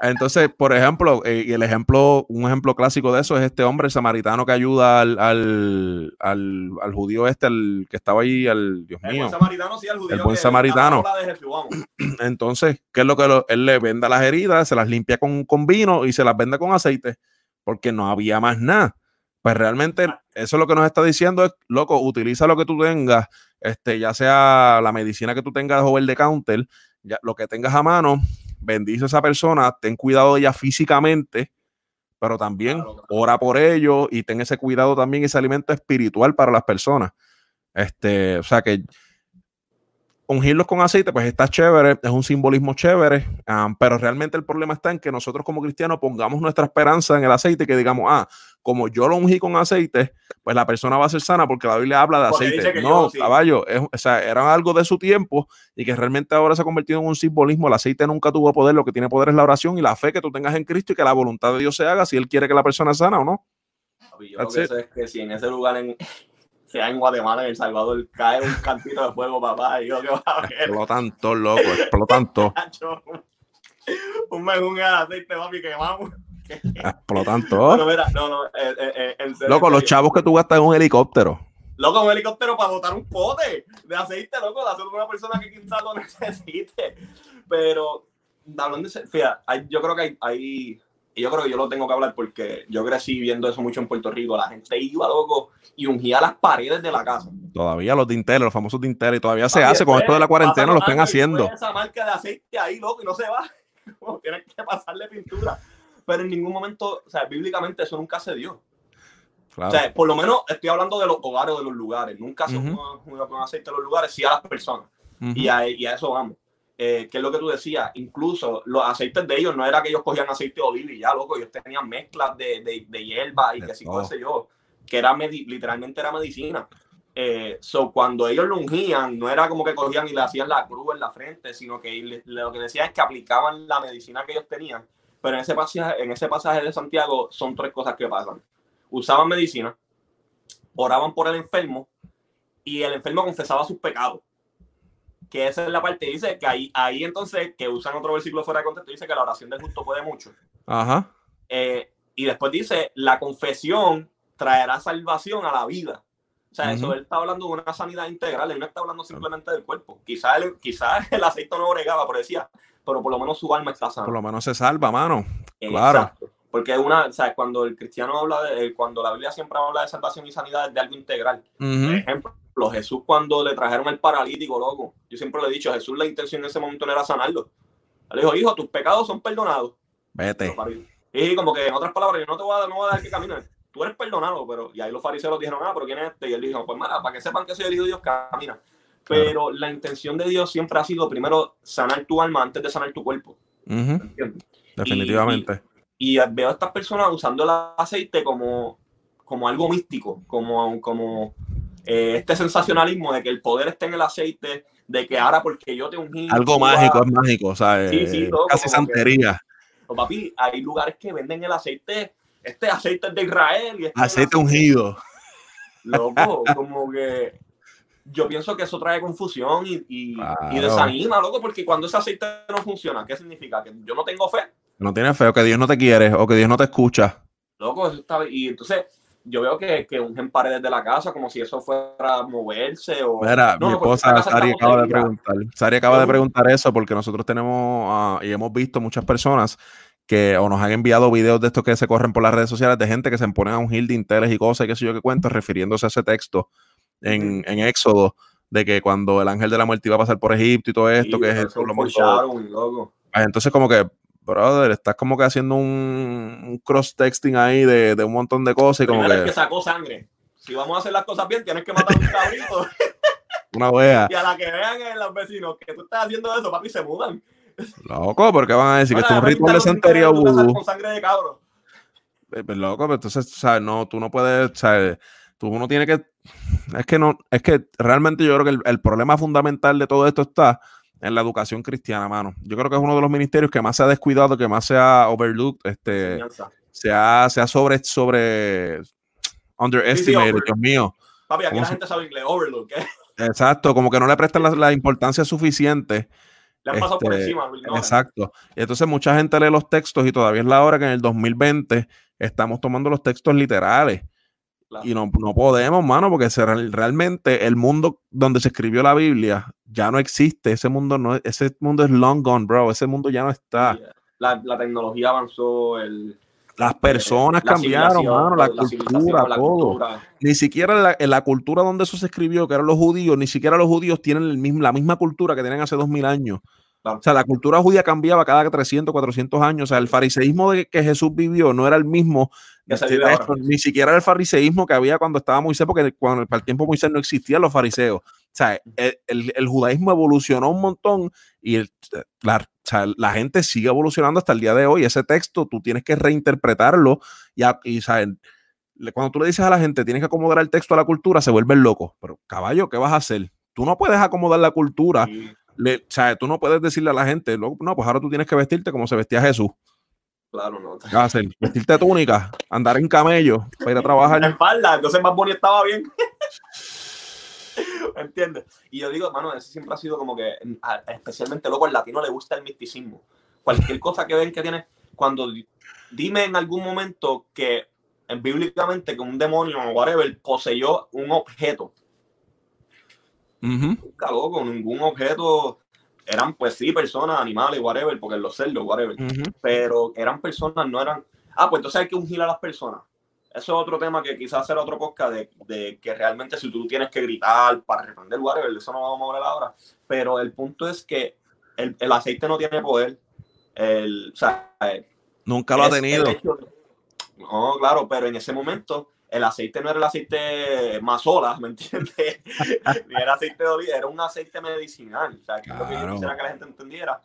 Entonces, por ejemplo, eh, y el ejemplo, un ejemplo clásico de eso es este hombre samaritano que ayuda al, al, al, judío este, el que estaba ahí, al Dios mío. El buen samaritano, sí, el judío. El buen samaritano. Entonces, ¿qué es lo que él le venda las heridas, se las limpia con, con, vino y se las vende con aceite? Porque no había más nada. Pues realmente ah. eso es lo que nos está diciendo es, loco, utiliza lo que tú tengas, este, ya sea la medicina que tú tengas over the counter, ya, lo que tengas a mano, bendice a esa persona, ten cuidado de ella físicamente, pero también ora por ello y ten ese cuidado también, ese alimento espiritual para las personas. Este, o sea que ungirlos con aceite, pues está chévere, es un simbolismo chévere, pero realmente el problema está en que nosotros como cristianos pongamos nuestra esperanza en el aceite y que digamos, ah, como yo lo ungí con aceite, pues la persona va a ser sana porque la Biblia habla de aceite. No, caballo, o sea, era algo de su tiempo y que realmente ahora se ha convertido en un simbolismo. El aceite nunca tuvo poder, lo que tiene poder es la oración y la fe que tú tengas en Cristo y que la voluntad de Dios se haga si Él quiere que la persona sana o no. Yo lo que es que si en ese lugar en, sea en Guatemala, en El Salvador, cae un cantito de fuego, papá. Y yo, ¿qué va a ver? Explotan todo, loco, explotan todo. un mejún de aceite, papi, que mira, no, no, eh, eh, eh Loco, los chavos que tú gastas en un helicóptero. Loco, un helicóptero para botar un pote de aceite, loco, de hacer una persona que quizás lo necesite. Pero, hablando de fíjate, yo creo que hay, hay y yo creo que yo lo tengo que hablar porque yo crecí viendo eso mucho en Puerto Rico. La gente iba loco y ungía las paredes de la casa. Todavía los dinteles, los famosos dinteles, y todavía se hace con esto de la cuarentena, lo están haciendo. Esa marca de aceite ahí, loco, y no se va. Tienes que pasarle pintura. Pero en ningún momento, o sea, bíblicamente eso nunca se dio. O sea, por lo menos estoy hablando de los hogares de los lugares. Nunca se uh con aceite en los lugares, sí a las personas. y, a, y a eso vamos. Eh, que es lo que tú decías, incluso los aceites de ellos no era que ellos cogían aceite de oliva y ya, loco, ellos tenían mezclas de, de, de hierba y que si sé yo, que era literalmente era medicina. Eh, so, cuando ellos lo ungían, no era como que cogían y le hacían la cruz en la frente, sino que lo que decían es que aplicaban la medicina que ellos tenían. Pero en ese, pasaje, en ese pasaje de Santiago son tres cosas que pasan. Usaban medicina, oraban por el enfermo y el enfermo confesaba sus pecados que esa es la parte, dice que ahí, ahí entonces, que usan otro versículo fuera de contexto, dice que la oración del justo puede mucho. Ajá. Eh, y después dice, la confesión traerá salvación a la vida. O sea, eso él está hablando de una sanidad integral, él no está hablando simplemente del cuerpo. Quizás el, quizá el aceite no bregaba, pero decía, pero por lo menos su alma está sana. Por lo menos se salva, mano. Claro. Porque una, sea, cuando el cristiano habla de, cuando la Biblia siempre habla de salvación y sanidad, es de algo integral. Por ejemplo, Jesús cuando le trajeron el paralítico, loco, yo siempre le he dicho, a Jesús la intención en ese momento no era sanarlo. Le dijo, hijo, tus pecados son perdonados. Vete. Y como que en otras palabras, yo no te voy a, no voy a dejar que caminar. Tú eres perdonado, pero... Y ahí los fariseos dijeron, ah, pero ¿quién es este? Y él dijo, pues para que sepan que soy el hijo de Dios, camina. Pero la intención de Dios siempre ha sido primero sanar tu alma antes de sanar tu cuerpo. Definitivamente. Y, veo a estas personas usando el aceite como, como algo místico, como, como eh, este sensacionalismo de que el poder está en el aceite, de que ahora porque yo te ungí. Algo mágico, es mágico, o sea, casi santería. o papi, hay lugares que venden el aceite, este aceite es de Israel. Y este aceite ungido. Loco, como que. Yo pienso que eso trae confusión y, y, desanima, loco, porque cuando ese aceite no funciona, ¿qué significa? Que yo no tengo fe. No tienes fe, o que Dios no te quiere, o que Dios no te escucha. Loco, eso está, y entonces yo veo que, que ungen paredes de la casa como si eso fuera a moverse o... Mira, mi esposa Sari acaba de preguntar, Sari acaba de preguntar eso porque nosotros tenemos ah, y hemos visto muchas personas que o nos han enviado videos de estos que se corren por las redes sociales de gente que se ponen a un hill de interés y cosas y qué sé yo qué cuento, refiriéndose a ese texto en, en, Éxodo, de que cuando el ángel de la muerte iba a pasar por Egipto y todo esto, que es lo pues Entonces como que brother, estás como que haciendo un, cross-texting ahí de, de, un montón de cosas. Y como que... que sacó sangre. Si vamos a hacer las cosas bien, tienes que matar un cabrito. Una wea. Y a la que vean en los vecinos que tú estás haciendo eso, papi, se mudan. Loco, porque van a decir que esto es un ritual de santería Con sangre de cabro. Eh, pues, loco, pero entonces, ¿sabes? No, tú no puedes, ¿sabes? Tú uno tiene que. Es que no, es que realmente yo creo que el, el problema fundamental de todo esto está en la educación cristiana, mano. Yo creo que es uno de los ministerios que más se ha descuidado, que más se ha overlooked, este, se ha, se ha sobre, sobre underestimated, Dios mío. Papi, aquí la gente sabe inglés, overlook. ¿eh? Exacto, como que no le prestan la, importancia suficiente. Le han pasado por este, encima. Exacto. Y entonces mucha gente lee los textos y todavía es la hora que en el 2020 estamos tomando los textos literales. Y no, no, podemos, mano, porque realmente el mundo donde se escribió la Biblia ya no existe. Ese mundo no ese mundo es long gone, bro. Ese mundo ya no está. La, la tecnología avanzó, el, las personas cambiaron, mano, la, cultura, todo. Ni siquiera en la, cultura donde eso se escribió, que eran los judíos, ni siquiera los judíos tienen el mismo, la misma cultura que tienen hace dos mil años. O sea, la cultura judía cambiaba cada 300, 400 años. O sea, el fariseísmo de que Jesús vivió no era el mismo, ni siquiera el fariseísmo que había cuando estaba Moisés, porque cuando para el tiempo Moisés no existían los fariseos. O sea, el, judaísmo evolucionó un montón y la, la, gente sigue evolucionando hasta el día de hoy. Ese texto tú tienes que reinterpretarlo y, y cuando tú le dices a la gente tienes que acomodar el texto a la cultura, se vuelven locos. Pero caballo, ¿qué vas a hacer? Tú no puedes acomodar la cultura le, o sea, tú no puedes decirle a la gente, no, pues ahora tú tienes que vestirte como se vestía Jesús. Claro, no. Vestirte túnica, andar en camello para ir a trabajar. En falda, entonces más bonito estaba bien. ¿Me entiendes? Y yo digo, hermano, ese siempre ha sido como que, especialmente loco, al latino le gusta el misticismo. Cualquier cosa que ven que tiene, cuando dime en algún momento que bíblicamente que un demonio o whatever poseyó un objeto Nunca loco, ningún objeto. Eran, pues sí, personas, animales, whatever, porque los cerdos, whatever. Pero eran personas, no eran. Ah, pues entonces hay que ungir a las personas. Eso es otro tema que quizás será otro podcast de, de, que realmente si tú tienes que gritar para reprender, whatever, eso no vamos a hablar ahora. Pero el punto es que el, el aceite no tiene poder. El, o sea, Nunca lo ha tenido. no, claro, pero en ese momento el aceite no era el aceite mazola, ¿me entiendes? Ni era aceite de oliva, era un aceite medicinal. O sea, que lo que yo quisiera que la gente entendiera.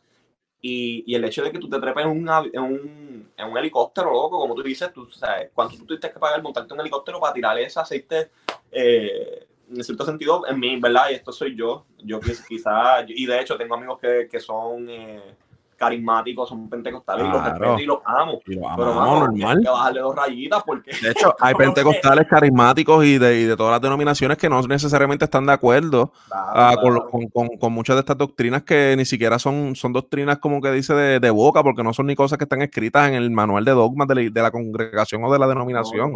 Y, y, el hecho de que tú te trepes en, en, un, en un, helicóptero, loco, como tú dices, tú sabes, cuando tú tuviste que pagar montarte un helicóptero para tirarle ese aceite, eh, en cierto sentido, en mí, ¿verdad? Y esto soy yo. Yo quizás, y de hecho tengo amigos que, que son... Eh, carismáticos, son pentecostales y los respeto y los amo. pero normal. Hay que bajarle dos rayitas porque. De hecho, hay pentecostales carismáticos y de, y de, todas las denominaciones que no necesariamente están de acuerdo ah, Con, con, con, muchas de estas doctrinas que ni siquiera son, son doctrinas como que dice de, de, boca, porque no son ni cosas que están escritas en el manual de dogmas de la, de la congregación o de la denominación.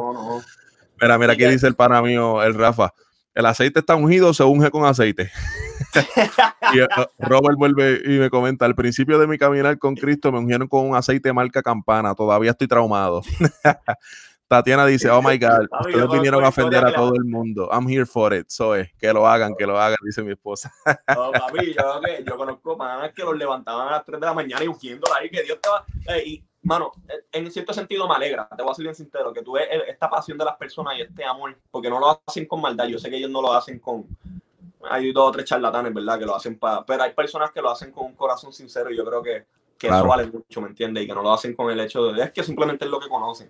mira, mira, aquí dice el pana mío, el Rafa. El aceite está ungido, se unge con aceite. y eh, Robert vuelve y me comenta, al principio de mi caminar con Cristo me ungieron con un aceite marca campana, todavía estoy traumado. Tatiana dice, oh my God, ustedes vinieron a ofender a todo el mundo. I'm here for it. So es, que lo hagan, que lo hagan, dice mi esposa. no, papi, yo, yo conozco manas que los levantaban a las 3 de la mañana y ungiéndola ahí, que Dios te va... Eh, y, mano, en cierto sentido me alegra, te voy a ser bien sincero, que tú ves esta pasión de las personas y este amor, porque no lo hacen con maldad. Yo sé que ellos no lo hacen con, hay dos o tres charlatanes, ¿verdad? Que lo hacen para... Pero hay personas que lo hacen con un corazón sincero y yo creo que, que eso vale mucho, ¿me entiendes? Y que no lo hacen con el hecho de... Es que simplemente es lo que conocen.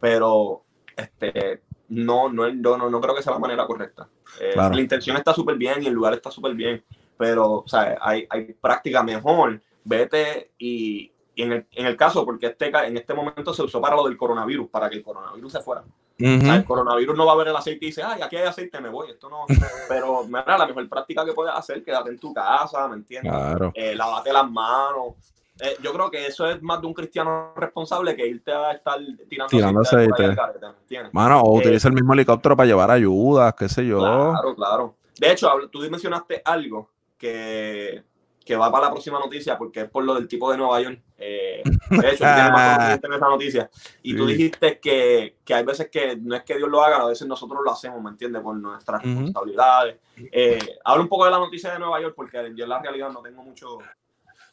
Pero este, no, no, no, no creo que sea la manera correcta. Eh, la intención está súper bien y el lugar está súper bien, pero o sea, hay, hay práctica mejor. Vete y, y en, el, en, el, caso, porque este, en este momento se usó para lo del coronavirus, para que el coronavirus se fuera. el coronavirus no va a ver el aceite y dice, ay, aquí hay aceite, me voy. Esto no. Pero, mira, la mejor práctica que puedes hacer, quédate en tu casa, ¿me entiendes? Claro. Eh, lavate las manos. Eh, yo creo que eso es más de un cristiano responsable que irte a estar tirando, tirando aceite. Mano, o eh, utiliza el mismo helicóptero para llevar ayuda, qué sé yo. Claro, claro. De hecho, tú mencionaste algo que que va para la próxima noticia porque es por lo del tipo de Nueva York. Eh, de hecho, tienes más en esa noticia. Y tú dijiste que, que, hay veces que no es que Dios lo haga, a veces nosotros lo hacemos, ¿me entiendes? Por nuestras responsabilidades. Eh, habla un poco de la noticia de Nueva York porque yo en la realidad no tengo mucho...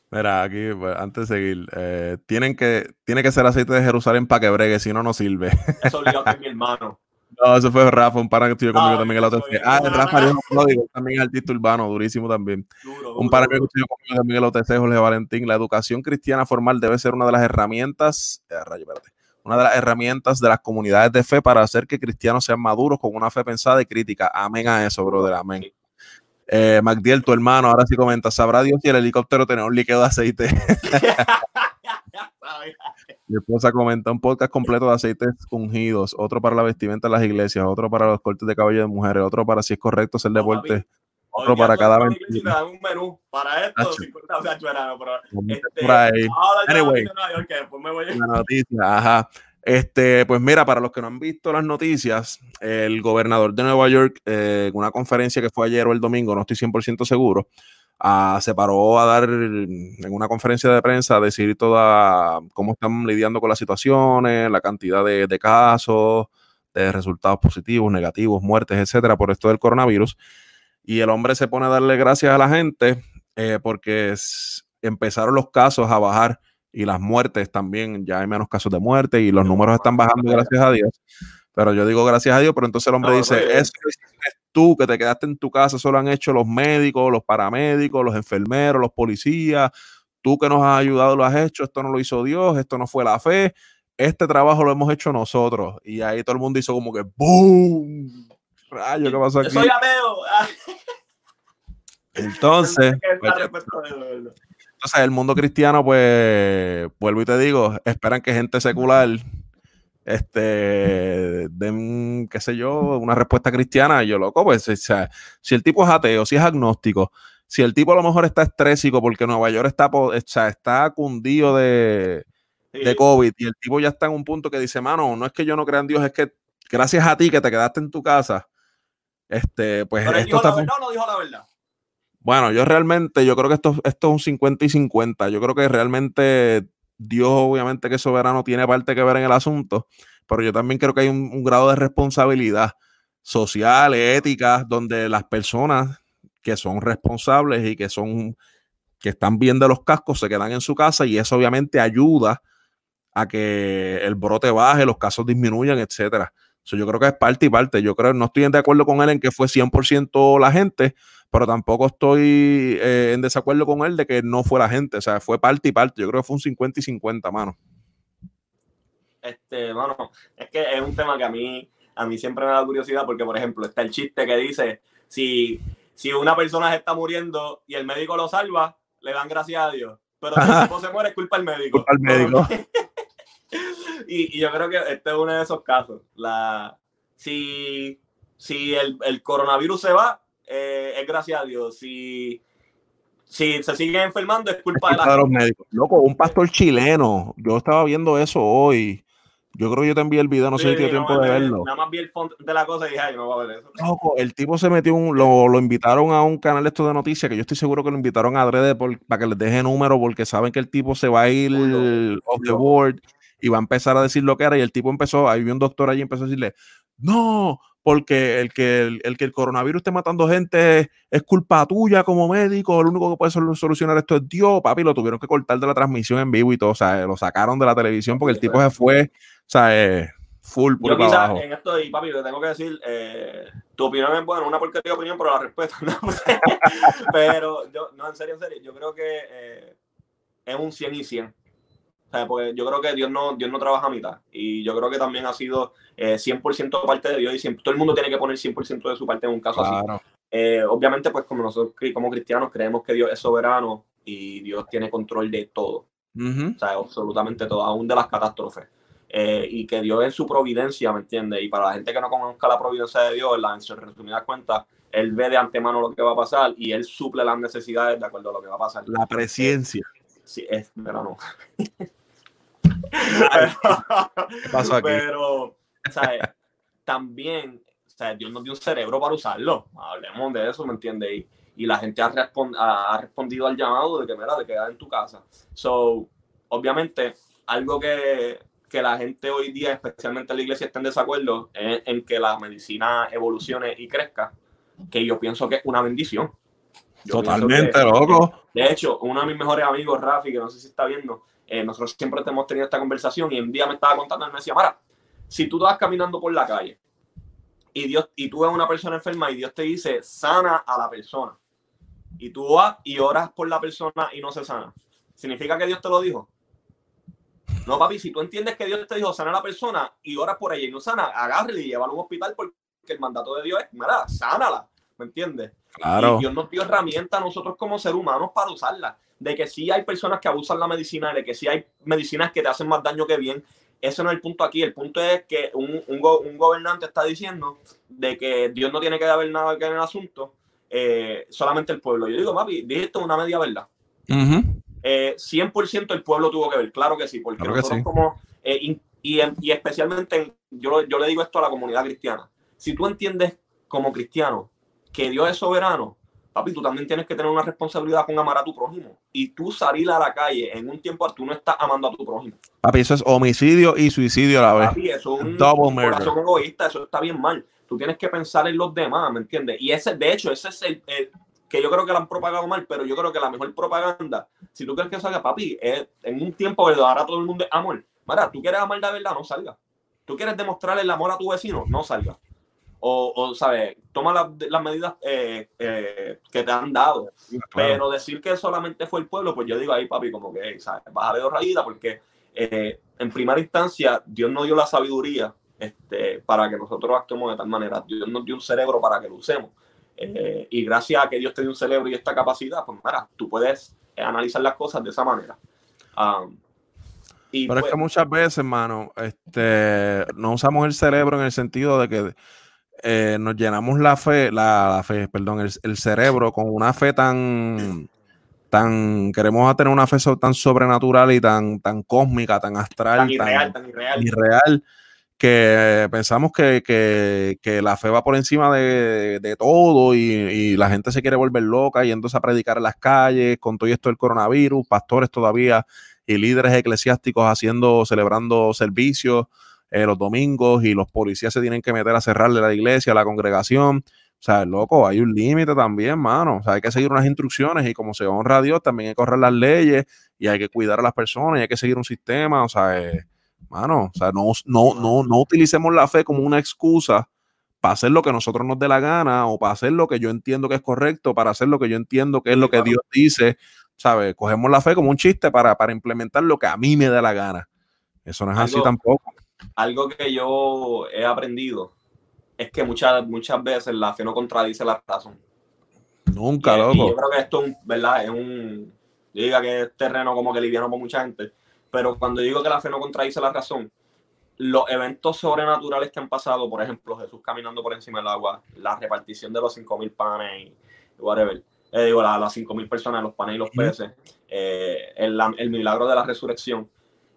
Mira, aquí, pues, antes de seguir, eh, tienen que, tiene que ser aceite de Jerusalén para que bregue, si no, no sirve. Eso obligado mi hermano. No, eso fue Rafa, un pana que estuvo conmigo también en la OTC. Ah, Rafa Diego, también artista urbano, durísimo también. un pana que estuvo conmigo también en la OTC, Jorge Valentín. La educación cristiana formal debe ser una de las herramientas, eh, rayo, una de las herramientas de las comunidades de fe para hacer que cristianos sean maduros con una fe pensada y crítica. Amén a eso, brother, amén. Eh, Magdiel, tu hermano, ahora sí comenta, ¿sabrá Dios si el helicóptero tiene un líquido de aceite? Mi esposa comenta un podcast completo de aceites ungidos, otro para la vestimenta de las iglesias, otro para los cortes de cabello de mujeres, otro para si es correcto hacer deporte. otro para cada vez. un menú para esto, 50 o sea, pero este, por ahí. Anyway, la noticia, ajá. Este, pues mira, para los que no han visto las noticias, el gobernador de Nueva York, eh, en una conferencia que fue ayer o el domingo, no estoy 100% seguro, se paró a dar en una conferencia de prensa a decir toda cómo están lidiando con las situaciones, la cantidad de, casos, de resultados positivos, negativos, muertes, etcétera, por esto del coronavirus. Y el hombre se pone a darle gracias a la gente eh, porque empezaron los casos a bajar y las muertes también, ya hay menos casos de muerte y los números están bajando, gracias a Dios. Pero yo digo gracias a Dios, pero entonces el hombre dice, es tú que te quedaste en tu casa, solo han hecho los médicos, los paramédicos, los enfermeros, los policías, tú que nos has ayudado lo has hecho, esto no lo hizo Dios, esto no fue la fe, este trabajo lo hemos hecho nosotros. Y ahí todo el mundo hizo como que ¡boom! Rayo, ¿qué pasó aquí? Soy ateo. Entonces, pues, entonces, el mundo cristiano, pues, vuelvo y te digo, esperan que gente secular este, den, qué sé yo, una respuesta cristiana, yo loco, pues, si el tipo es ateo, si es agnóstico, si el tipo a lo mejor está estrésico porque Nueva York está, o está cundido de, de COVID y el tipo ya está en un punto que dice, mano, no es que yo no crea en Dios, es que gracias a ti que te quedaste en tu casa, este, pues esto está... La verdad, no dijo la verdad. Bueno, yo realmente, yo creo que esto, esto es un 50 y 50. Yo creo que realmente Dios obviamente que soberano tiene parte que ver en el asunto, pero yo también creo que hay un, grado de responsabilidad social, ética, donde las personas que son responsables y que son que están bien de los cascos se quedan en su casa y eso obviamente ayuda a que el brote baje, los casos disminuyan, etcétera. Yo creo que es parte y parte. Yo creo, no estoy de acuerdo con él en que fue 100% la gente, pero tampoco estoy eh, en desacuerdo con él de que no fue la gente, o sea, fue parte y parte. Yo creo que fue un 50 y 50, mano. Este, mano, es que es un tema que a mí, a mí siempre me da curiosidad porque, por ejemplo, está el chiste que dice, si, si una persona se está muriendo y el médico lo salva, le dan gracias a Dios. Pero si el tipo se muere, es culpa al médico. Culpa al médico. Y, y, yo creo que este es uno de esos casos. La, si si el, el coronavirus se va, eh, es gracias a Dios. Si, si se siguen enfermando, es culpa, de, los médicos. Loco, un pastor chileno. Yo estaba viendo eso hoy. Yo creo que yo te envié el video, no sé si tienes tiempo de verlo. Nada más vi el fondo de la cosa y dije, ay, no voy a ver eso. Loco, el tipo se metió, un, lo, lo, invitaron a un canal esto de noticias, que yo estoy seguro que lo invitaron a adrede para que les deje número, porque saben que el tipo se va a ir off the board y va a empezar a decir lo que era. Y el tipo empezó, ahí vi un doctor allí empezó a decirle, no, porque el que el, que el coronavirus esté matando gente es culpa tuya como médico, el único que puede solucionar esto es Dios, papi, lo tuvieron que cortar de la transmisión en vivo y todo, o sea, lo sacaron de la televisión porque el tipo se fue, o sea, eh, full por Yo quizás en esto, y papi, te tengo que decir, eh, tu opinión es buena, una porquería de opinión, pero la respeto, pero yo, no, en serio, en serio, yo creo que eh, es un 100 y 100 porque yo creo que Dios no, Dios no trabaja a mitad. Y yo creo que también ha sido eh, 100% parte de Dios y siempre, todo el mundo tiene que poner 100% de su parte en un caso así. Eh, obviamente, pues como nosotros como cristianos creemos que Dios es soberano y Dios tiene control de todo. O sea, absolutamente todo, aún de las catástrofes. eh, y que Dios es su providencia, ¿me entiendes? Y para la gente que no conozca la providencia de Dios, en su resumida cuenta, Él ve de antemano lo que va a pasar y Él suple las necesidades de acuerdo a lo que va a pasar. La presencia. Sí, es, pero no. ¿Qué pasó aquí? Pero, ¿sabes? También, ¿sabes? Dios nos dio un cerebro para usarlo. Hablemos de eso, ¿me entiendes? Y, y la gente ha, respond, ha, respondido al llamado de que, mira, de quedar en tu casa. So, obviamente, algo que, que la gente hoy día, especialmente la iglesia, esté en desacuerdo es en que la medicina evolucione y crezca, que yo pienso que es una bendición. Yo Totalmente, que- loco. De hecho, uno de mis mejores amigos, Rafi, que no sé si está viendo, eh, nosotros siempre hemos tenido esta conversación y un día me estaba contando, él me decía, Mara, si tú vas caminando por la calle y, Dios, y tú ves una persona enferma y Dios te dice, sana a la persona, y tú vas y oras por la persona y no se sana, ¿significa que Dios te lo dijo? No, papi, si tú entiendes que Dios te dijo sana a la persona y oras por ella y no sana, agárrele y llévala a un hospital porque el mandato de Dios es, mira, sánala, ¿me entiendes? Claro. Y Dios nos dio herramientas a nosotros como seres humanos para usarlas. De que sí hay personas que abusan la medicina, de que sí hay medicinas que te hacen más daño que bien. Ese no es el punto aquí. El punto es que un, un, go- un gobernante está diciendo de que Dios no tiene que haber nada que ver en el asunto, eh, solamente el pueblo. Yo digo, papi, dijiste una media verdad. Ujú. Eh, 100% el pueblo tuvo que ver, claro que sí, porque Claro nosotros sí. como, eh, y, y, y especialmente, en- yo, yo le digo esto a la comunidad cristiana, si tú entiendes como cristiano que Dios es soberano, papi, tú también tienes que tener una responsabilidad con amar a tu prójimo. Y tú salir a la calle en un tiempo, tú no estás amando a tu prójimo. Papi, eso es homicidio y suicidio a la vez. Papi, eso es un, Double murder. corazón egoísta, eso está bien mal. Tú tienes que pensar en los demás, ¿me entiendes? Y ese, de hecho, ese es el, el- que yo creo que lo han propagado mal, pero yo creo que la mejor propaganda, si tú crees que salga, papi, es, en un tiempo que ahora todo el mundo es amor. Mira, tú quieres amar de verdad, no salga. Tú quieres demostrarle el amor a tu vecino, no salga. O, o ¿sabes? Toma las, las medidas eh, eh, que te han dado. Claro. Pero decir que solamente fue el pueblo, pues yo digo ahí, papi, como que, ¿sabes? Bájale dos rayitas, porque eh, en primera instancia Dios nos dio la sabiduría este, para que nosotros actuemos de tal manera. Dios nos dio un cerebro para que lo usemos. Eh, y gracias a que Dios te dio un cerebro y esta capacidad, pues mira, tú puedes analizar las cosas de esa manera. Um, y Pero es pues, que muchas veces, hermano, este, no usamos el cerebro en el sentido de que eh, nos llenamos la fe, la, la fe, perdón, el, el cerebro con una fe tan, tan, queremos tener una fe so- tan sobrenatural y tan, tan cósmica, tan astral, tan irreal, tan irreal. irreal, que pensamos que, que- que la fe va por encima de, de todo y, y la gente se quiere volver loca yéndose a predicar en las calles con todo esto del coronavirus, pastores todavía y líderes eclesiásticos haciendo, celebrando servicios eh, los domingos y los policías se tienen que meter a cerrarle la iglesia, la congregación. O sea, loco, hay un límite también, mano. O sea, hay que seguir unas instrucciones y como se honra a Dios, también hay que correr las leyes y hay que cuidar a las personas y hay que seguir un sistema. O sea, eh, mano, o sea, no, no, no, no utilicemos la fe como una excusa para hacer lo que nosotros nos dé la gana o para hacer lo que yo entiendo que es correcto, para hacer lo que yo entiendo que es lo que. Dios dice, ¿sabes? Cogemos la fe como un chiste para, para implementar lo que a mí me da la gana. Eso no es así tampoco. Algo que yo he aprendido es que muchas, muchas veces la fe no contradice la razón. Nunca, Y- y yo loco. creo que esto, ¿verdad? Es un, yo diga que es terreno como que liviano para mucha gente, pero cuando digo que la fe no contradice la razón, los eventos sobrenaturales que han pasado, por ejemplo, Jesús caminando por encima del agua, la repartición de los 5.000 panes y whatever, eh, digo, la- las 5.000 personas, los panes y los peces, eh, el milagro de la resurrección,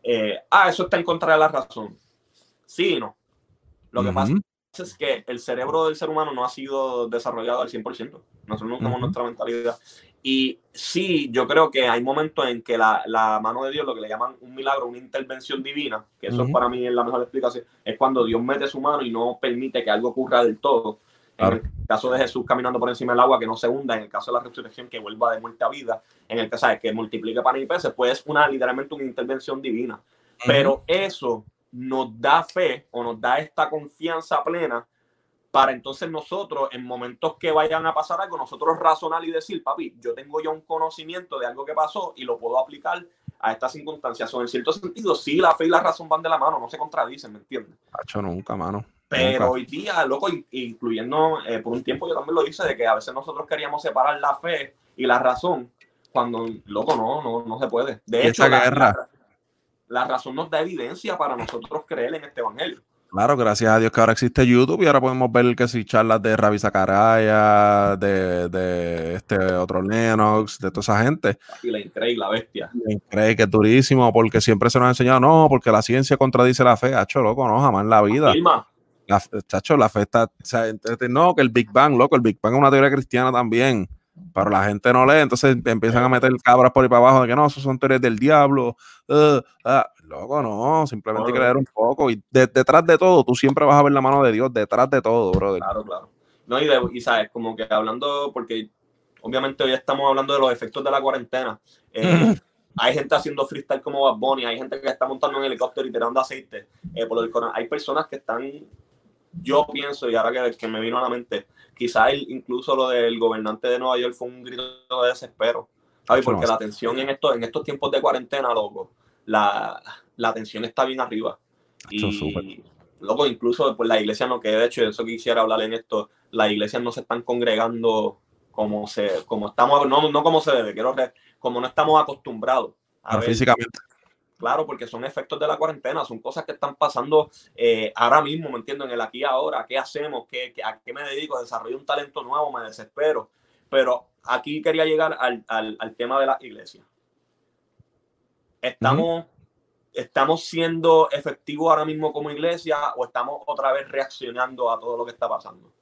eh, ah, eso está en contra de la razón. Sí y no. Lo que pasa es que el cerebro del ser humano no ha sido desarrollado al 100%. Nosotros no tenemos nuestra mentalidad. Y sí, yo creo que hay momentos en que la, la mano de Dios, lo que le llaman un milagro, una intervención divina, que eso Ujú. para mí es la mejor explicación, es cuando Dios mete su mano y no permite que algo ocurra del todo. Claro. En el caso de Jesús caminando por encima del agua, que no se hunda, en el caso de la resurrección, que vuelva de muerte a vida, en el que sabes que multiplique pan y peces, pues es una, literalmente una intervención divina. Pero eso nos da fe o nos da esta confianza plena para entonces nosotros, en momentos que vayan a pasar algo, nosotros razonar y decir, papi, yo tengo ya un conocimiento de algo que pasó y lo puedo aplicar a estas circunstancias. O en cierto sentido, sí, la fe y la razón van de la mano, no se contradicen, ¿me entiendes? Hacho, nunca, mano. Pero Nunca. hoy día, loco, in- incluyendo, eh, por un tiempo yo también lo hice, de que a veces nosotros queríamos separar la fe y la razón, cuando, loco, no, no, no se puede. De hecho, la- guerra. La- razón nos da evidencia para nosotros creer en este evangelio. Claro, gracias a Dios que ahora existe YouTube y ahora podemos ver que si charlas de Ravi Zachariah, de, de, este otro Lennox, de toda esa gente. Y la Increíble, la bestia. La que es durísimo, porque siempre se nos ha enseñado, no, porque la ciencia contradice la fe. Hacho, loco, no, jamás en la vida. La, chacho, la fe está, no, que el Big Bang, loco, el Big Bang es una teoría cristiana también pero la gente no lee, entonces empiezan a meter cabras por ahí para abajo de que no, esos son teorías del diablo. Uh, uh, loco, no, simplemente creer un poco. Y detrás de todo, tú siempre vas a ver la mano de Dios, detrás de todo, brother. Claro, claro. No, y, y sabes, como que hablando, porque obviamente hoy estamos hablando de los efectos de la cuarentena. Eh, hay gente haciendo freestyle como Bad Bunny, hay gente que está montando en helicóptero y tirando aceite. Eh, por el hay personas que están, yo pienso, y ahora que, que me vino a la mente, quizás incluso lo del gobernante de Nueva York fue un grito de desespero, Porque la tensión en estos, en estos tiempos de cuarentena, loco, la, la tensión está bien arriba. Y, loco, incluso pues, la iglesia no, que de hecho, eso quisiera hablar en esto, las iglesias no se están congregando como se, como estamos, no, no como se debe, quiero como no estamos acostumbrados. A físicamente. Claro, porque son efectos de la cuarentena, son cosas que están pasando eh, ahora mismo, ¿me entiendo? En el aquí y ahora, ¿qué hacemos? ¿Qué, ¿A qué me dedico? ¿Desarrollo un talento nuevo? Me desespero. Pero aquí quería llegar al, al, al tema de la iglesia. Estamos, ¿Estamos siendo efectivos ahora mismo como iglesia o estamos otra vez reaccionando a todo lo que está pasando?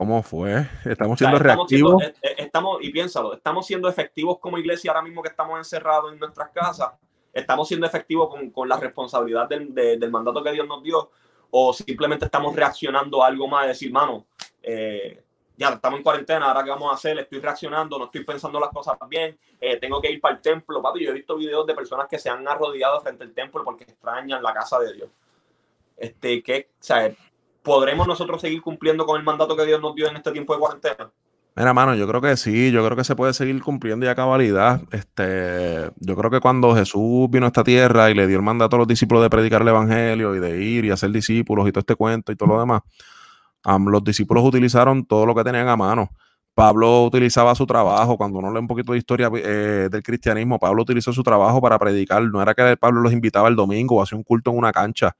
¿Cómo fue? Estamos siendo reactivos. Eh, eh, estamos, y piénsalo, estamos siendo efectivos como iglesia ahora mismo que estamos encerrados en nuestras casas. Estamos siendo efectivos con, con la responsabilidad del, del, mandato que Dios nos dio. O simplemente estamos reaccionando a algo más, de decir, mano, eh, ya estamos en cuarentena, ahora qué vamos a hacer, estoy reaccionando, no estoy pensando las cosas bien, tengo que ir para el templo, papi. Yo he visto videos de personas que se han arrodillado frente al templo porque extrañan la casa de Dios. Este, que, o sea, ¿podremos nosotros seguir cumpliendo con el mandato que Dios nos dio en este tiempo de cuarentena? Mira, mano, yo creo que sí, yo creo que se puede seguir cumpliendo ya cabalidad. Este, yo creo que cuando Jesús vino a esta tierra y le dio el mandato a los discípulos de predicar el evangelio y de ir y hacer discípulos y todo este cuento y todo lo demás, los discípulos utilizaron todo lo que tenían a mano. Pablo utilizaba su trabajo, cuando uno lee un poquito de historia eh, del cristianismo, Pablo utilizó su trabajo para predicar, no era que Pablo los invitaba el domingo o hacía un culto en una cancha,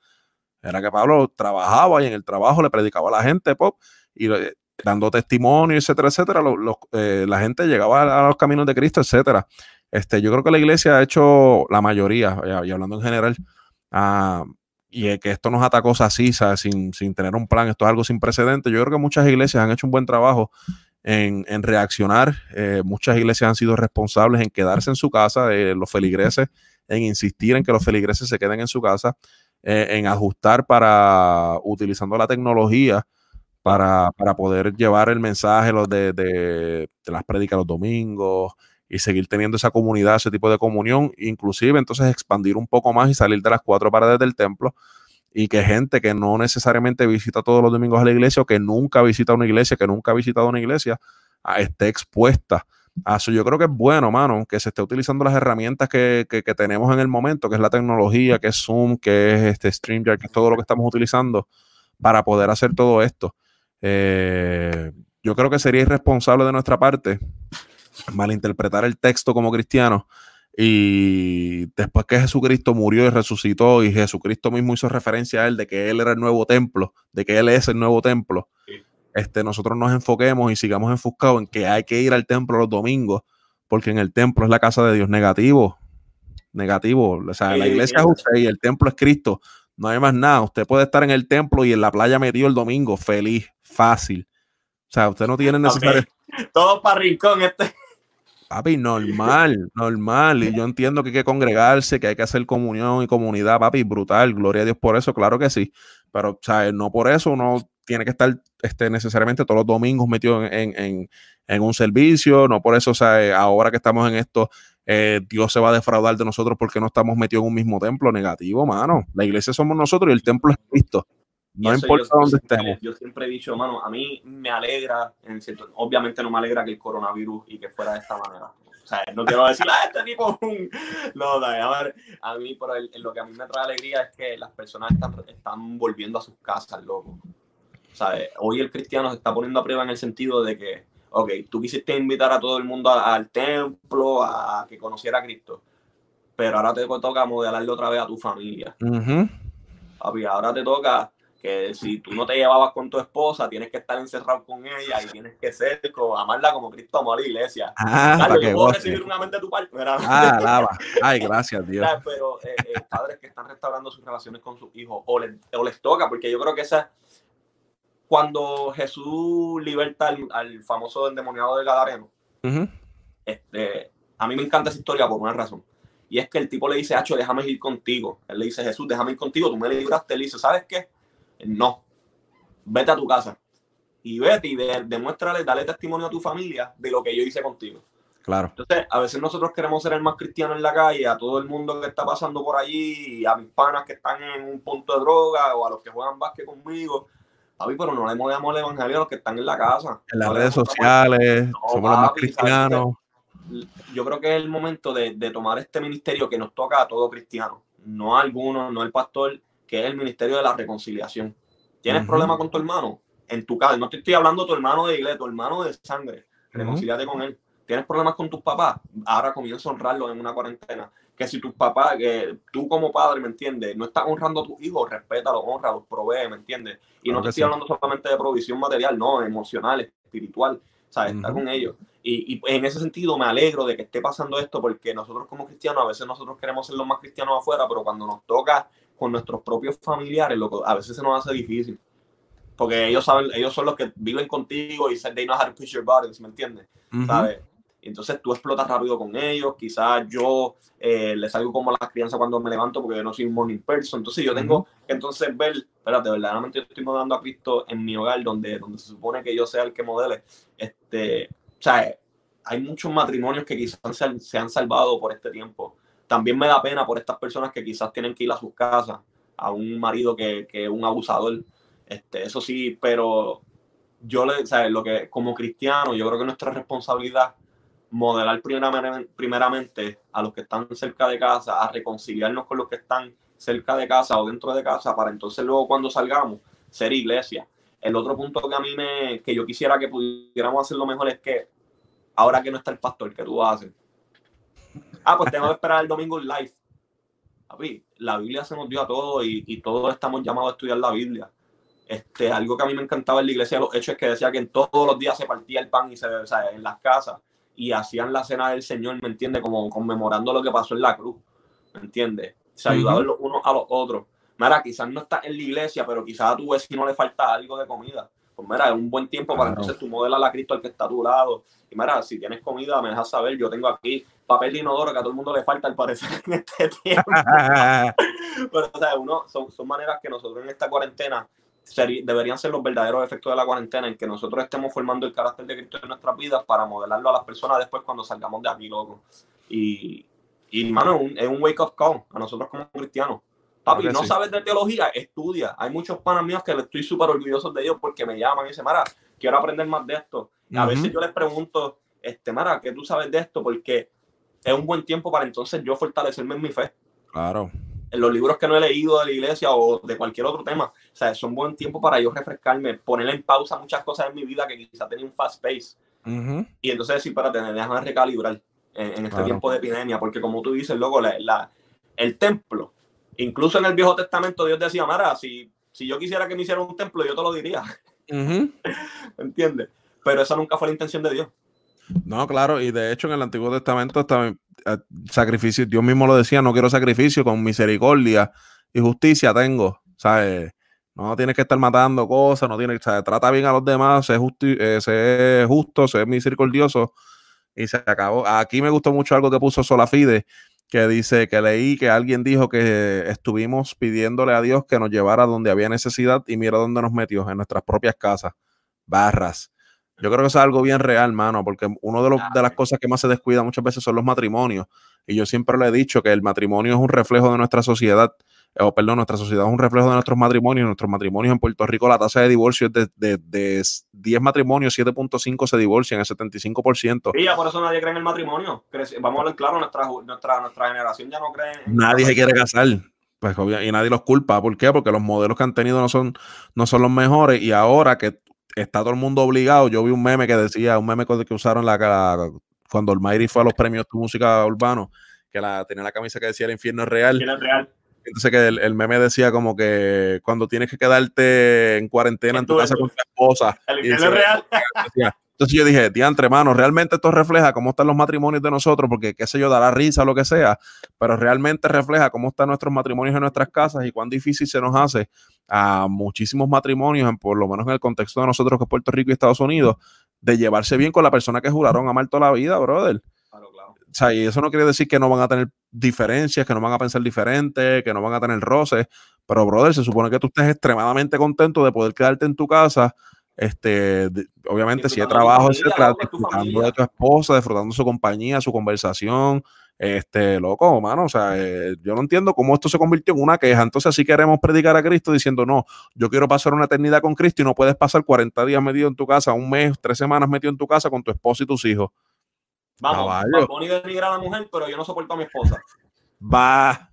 era que Pablo trabajaba y en el trabajo le predicaba a la gente, pop, y dando testimonio, etcétera, etcétera. Eh, la gente llegaba a, los caminos de Cristo, etcétera. Este, yo creo que la iglesia ha hecho la mayoría, y hablando en general, uh, y que esto nos atacó así, Sin, sin tener un plan, esto es algo sin precedentes. Yo creo que muchas iglesias han hecho un buen trabajo en, en reaccionar. Eh, muchas iglesias han sido responsables en quedarse en su casa, eh, los feligreses, en insistir en que los feligreses se queden en su casa. Eh, en ajustar para, utilizando la tecnología para, poder llevar el mensaje los de, de, las prédicas los domingos y seguir teniendo esa comunidad, ese tipo de comunión, inclusive entonces expandir un poco más y salir de las cuatro paredes del templo y que gente que no necesariamente visita todos los domingos a la iglesia o que nunca visita una iglesia, que nunca ha visitado una iglesia, esté expuesta Ah, yo creo que es bueno, mano, que se esté utilizando las herramientas que, tenemos en el momento, que es la tecnología, que es Zoom, que es este StreamYard, que es todo lo que estamos utilizando para poder hacer todo esto. Eh, yo creo que sería irresponsable de nuestra parte malinterpretar el texto como cristiano y después que Jesucristo murió y resucitó y Jesucristo mismo hizo referencia a él de que él era el nuevo templo, de que él es el nuevo templo este, nosotros nos enfoquemos y sigamos enfocados en que hay que ir al templo los domingos, porque en el templo es la casa de Dios negativo. Negativo. O sea, la iglesia es usted y el templo es Cristo. No hay más nada. Usted puede estar en el templo y en la playa metido el domingo, feliz, fácil. O sea, usted no tiene necesario. Todo para rincón este. Papi, normal, normal. Y yo entiendo que hay que congregarse, que hay que hacer comunión y comunidad, papi, brutal. Gloria a Dios por eso, claro que sí. Pero, o sea, no por eso uno tiene que estar este, necesariamente todos los domingos metido en, un servicio, no por eso, o sea, eh, ahora que estamos en esto, eh, Dios se va a defraudar de nosotros porque no estamos metidos en un mismo templo negativo, mano. La iglesia somos nosotros y el templo es Cristo. No importa dónde estemos. Yo siempre he dicho, mano, a mí me alegra, en cierto, obviamente no me alegra que el coronavirus y que fuera de esta manera. O sea, no quiero decir, ah, este tipo No, no, a ver, a mí, el, lo que a mí me trae alegría es que las personas están, están volviendo a sus casas, loco. Hoy el cristiano se está poniendo a prueba en el sentido de que, ok, tú quisiste invitar a todo el mundo al templo, a que conociera a Cristo, pero ahora te toca modelarle otra vez a tu familia. Papi, ahora te toca que si tú no te llevabas con tu esposa, tienes que estar encerrado con ella y tienes que ser, como, amarla como Cristo amó a la iglesia. Ah, Carlos, yo puedo recibir una mente de tu parte. Ah, lava. Ay, gracias, Dios. Pero eh, eh, padres que están restaurando sus relaciones con sus hijos o, o, les toca, porque yo creo que esa cuando Jesús liberta al, famoso endemoniado del Gadareno, este, a mí me encanta esa historia por una razón. Y es que el tipo le dice, Hacho, déjame ir contigo. Él le dice, Jesús, déjame ir contigo, tú me libraste. Él dice, ¿sabes qué? No, vete a tu casa y vete y demuéstrale, dale testimonio a tu familia de lo que yo hice contigo. Claro. Entonces, a veces nosotros queremos ser el más cristiano en la calle, a todo el mundo que está pasando por allí, a mis panas que están en un punto de droga o a los que juegan básquet conmigo. Papi, pero no le movemos el evangelio a los que están en la casa. En las redes sociales, somos los más cristianos. Yo creo que es el momento de, de tomar este ministerio que nos toca a todo cristiano, no a algunos, no el pastor, que es el ministerio de la reconciliación. ¿Tienes problema con tu hermano? En tu casa, no te estoy hablando de tu hermano de iglesia, tu hermano de sangre, reconciliate con él. ¿Tienes problemas con tus papás? Ahora comienza a honrarlos en una cuarentena. Que si tus papás, que tú como padre, ¿me entiendes? No estás honrando a tus hijos, respétalos, honralos, provee, ¿me entiendes? Y no te estoy hablando solamente de provisión material, no, emocional, espiritual, ¿sabes? Estar con ellos. Y, y, en ese sentido me alegro de que esté pasando esto porque nosotros como cristianos, a veces nosotros queremos ser los más cristianos afuera, pero cuando nos toca con nuestros propios familiares, lo a veces se nos hace difícil. Porque ellos saben, ellos son los que viven contigo y they know how to push your buttons, ¿me entiendes? ¿Sabes? Entonces tú explotas rápido con ellos. Quizás yo eh, les salgo como la crianza cuando me levanto porque yo no soy un morning person. Entonces yo tengo que entonces ver, espérate, verdaderamente yo estoy modelando a Cristo en mi hogar donde, donde se supone que yo sea el que modele. Este, o sea, hay muchos matrimonios que quizás se, se han salvado por este tiempo también me da pena por estas personas que quizás tienen que ir a sus casas, a un marido que, es un abusador. Este, eso sí, pero yo le, ¿sabes? Lo que, como cristiano, yo creo que nuestra responsabilidad modelar primeramente a los que están cerca de casa, a reconciliarnos con los que están cerca de casa o dentro de casa, para entonces luego cuando salgamos, ser iglesia. El otro punto que a mí me, que yo quisiera que pudiéramos hacerlo mejor es que ahora que no está el pastor, que tú haces? Ah, pues tengo que esperar el domingo live. Papi, la Biblia se nos dio a todos y, todos estamos llamados a estudiar la Biblia. Este, algo que a mí me encantaba en la iglesia los hechos es que decía que en todos los días se partía el pan y se, o sea, en las casas y hacían la cena del Señor, ¿me entiendes? Como conmemorando lo que pasó en la cruz, ¿me entiendes? Se ayudaban los unos a los otros. Mira, quizás no estás en la iglesia, pero quizás a tu vecino le falta algo de comida. Pues mira, es un buen tiempo para entonces tú modelas a Cristo al que está a tu lado. Y mira, si tienes comida, me dejas saber. Yo tengo aquí papel de inodoro que a todo el mundo le falta al parecer en este tiempo. Pero, o sea, uno, son, son maneras que nosotros en esta cuarentena deberían ser los verdaderos efectos de la cuarentena en que nosotros estemos formando el carácter de Cristo en nuestras vidas para modelarlo a las personas después cuando salgamos de aquí, loco. Y, y hermano, es un, es un wake up call a nosotros como cristianos. Papi, no sabes de teología, estudia. Hay muchos panas míos que estoy súper orgulloso de ellos porque me llaman y dicen, Mara, quiero aprender más de esto. A veces yo les pregunto, este, Mara, ¿qué tú sabes de esto? Porque es un buen tiempo para entonces yo fortalecerme en mi fe. Claro. En los libros que no he leído de la iglesia o de cualquier otro tema, o sea, son buen tiempo para yo refrescarme, poner en pausa muchas cosas en mi vida que quizá tenía un fast pace. Y entonces decir, para tener, déjame recalibrar en, este tiempo de epidemia, porque como tú dices, luego la, el templo, incluso en el Viejo Testamento Dios decía, Mara, si, si yo quisiera que me hiciera un templo, yo te lo diría. ¿Entiendes? Pero esa nunca fue la intención de Dios. No, claro, y de hecho en el Antiguo Testamento también eh, sacrificio, Dios mismo lo decía, no quiero sacrificio, con misericordia y justicia tengo, ¿sabes? No tienes que estar matando cosas, no tienes, ¿sabes? Trata bien a los demás, sé, eh, justo, sé misericordioso y se acabó. Aquí me gustó mucho algo que puso Solafide, que dice que leí que alguien dijo que estuvimos pidiéndole a Dios que nos llevara donde había necesidad y mira dónde nos metió, en nuestras propias casas, barras. Yo creo que eso es algo bien real, mano, porque una de, de las cosas que más se descuida muchas veces son los matrimonios. Y yo siempre le he dicho que el matrimonio es un reflejo de nuestra sociedad, eh, o perdón, nuestra sociedad es un reflejo de nuestros matrimonios. Nuestros matrimonios en Puerto Rico, la tasa de divorcio es de, de, 10 matrimonios, 7.5 se divorcian, el 75%. Y ya por eso nadie cree en el matrimonio. Vamos a hablar claro, nuestra, nuestra, nuestra generación ya no cree en Nadie se quiere casar. Pues, y nadie los culpa. ¿Por qué? Porque los modelos que han tenido no son, no son los mejores. Y ahora que está todo el mundo obligado. Yo vi un meme que decía, un meme que usaron la, cuando el Mayri fue a los premios de música urbano, que la, tenía la camisa que decía el infierno es real. Infierno es real. Entonces que el, el, meme decía como que cuando tienes que quedarte en cuarentena en tu casa con tu esposa. El infierno es real. Entonces yo dije, diantre, hermano, realmente esto refleja cómo están los matrimonios de nosotros, porque qué sé yo, dará risa o lo que sea, pero realmente refleja cómo están nuestros matrimonios en nuestras casas y cuán difícil se nos hace a muchísimos matrimonios, por lo menos en el contexto de nosotros que es Puerto Rico y Estados Unidos, de llevarse bien con la persona que juraron amar toda la vida, brother. Claro, claro. O sea, y eso no quiere decir que no van a tener diferencias, que no van a pensar diferente, que no van a tener roces, pero, brother, se supone que tú estés extremadamente contento de poder quedarte en tu casa este, obviamente si hay trabajo, etcétera, disfrutando de tu esposa, disfrutando su compañía, su conversación, este, loco, mano, o sea, eh, yo no entiendo cómo esto se convirtió en una queja, entonces así queremos predicar a Cristo diciendo, no, yo quiero pasar una eternidad con Cristo y no puedes pasar 40 días metido en tu casa, un mes, tres semanas metido en tu casa con tu esposa y tus hijos. Vamos, Bonnie denigra a la mujer, pero yo no soporto a mi esposa. Va,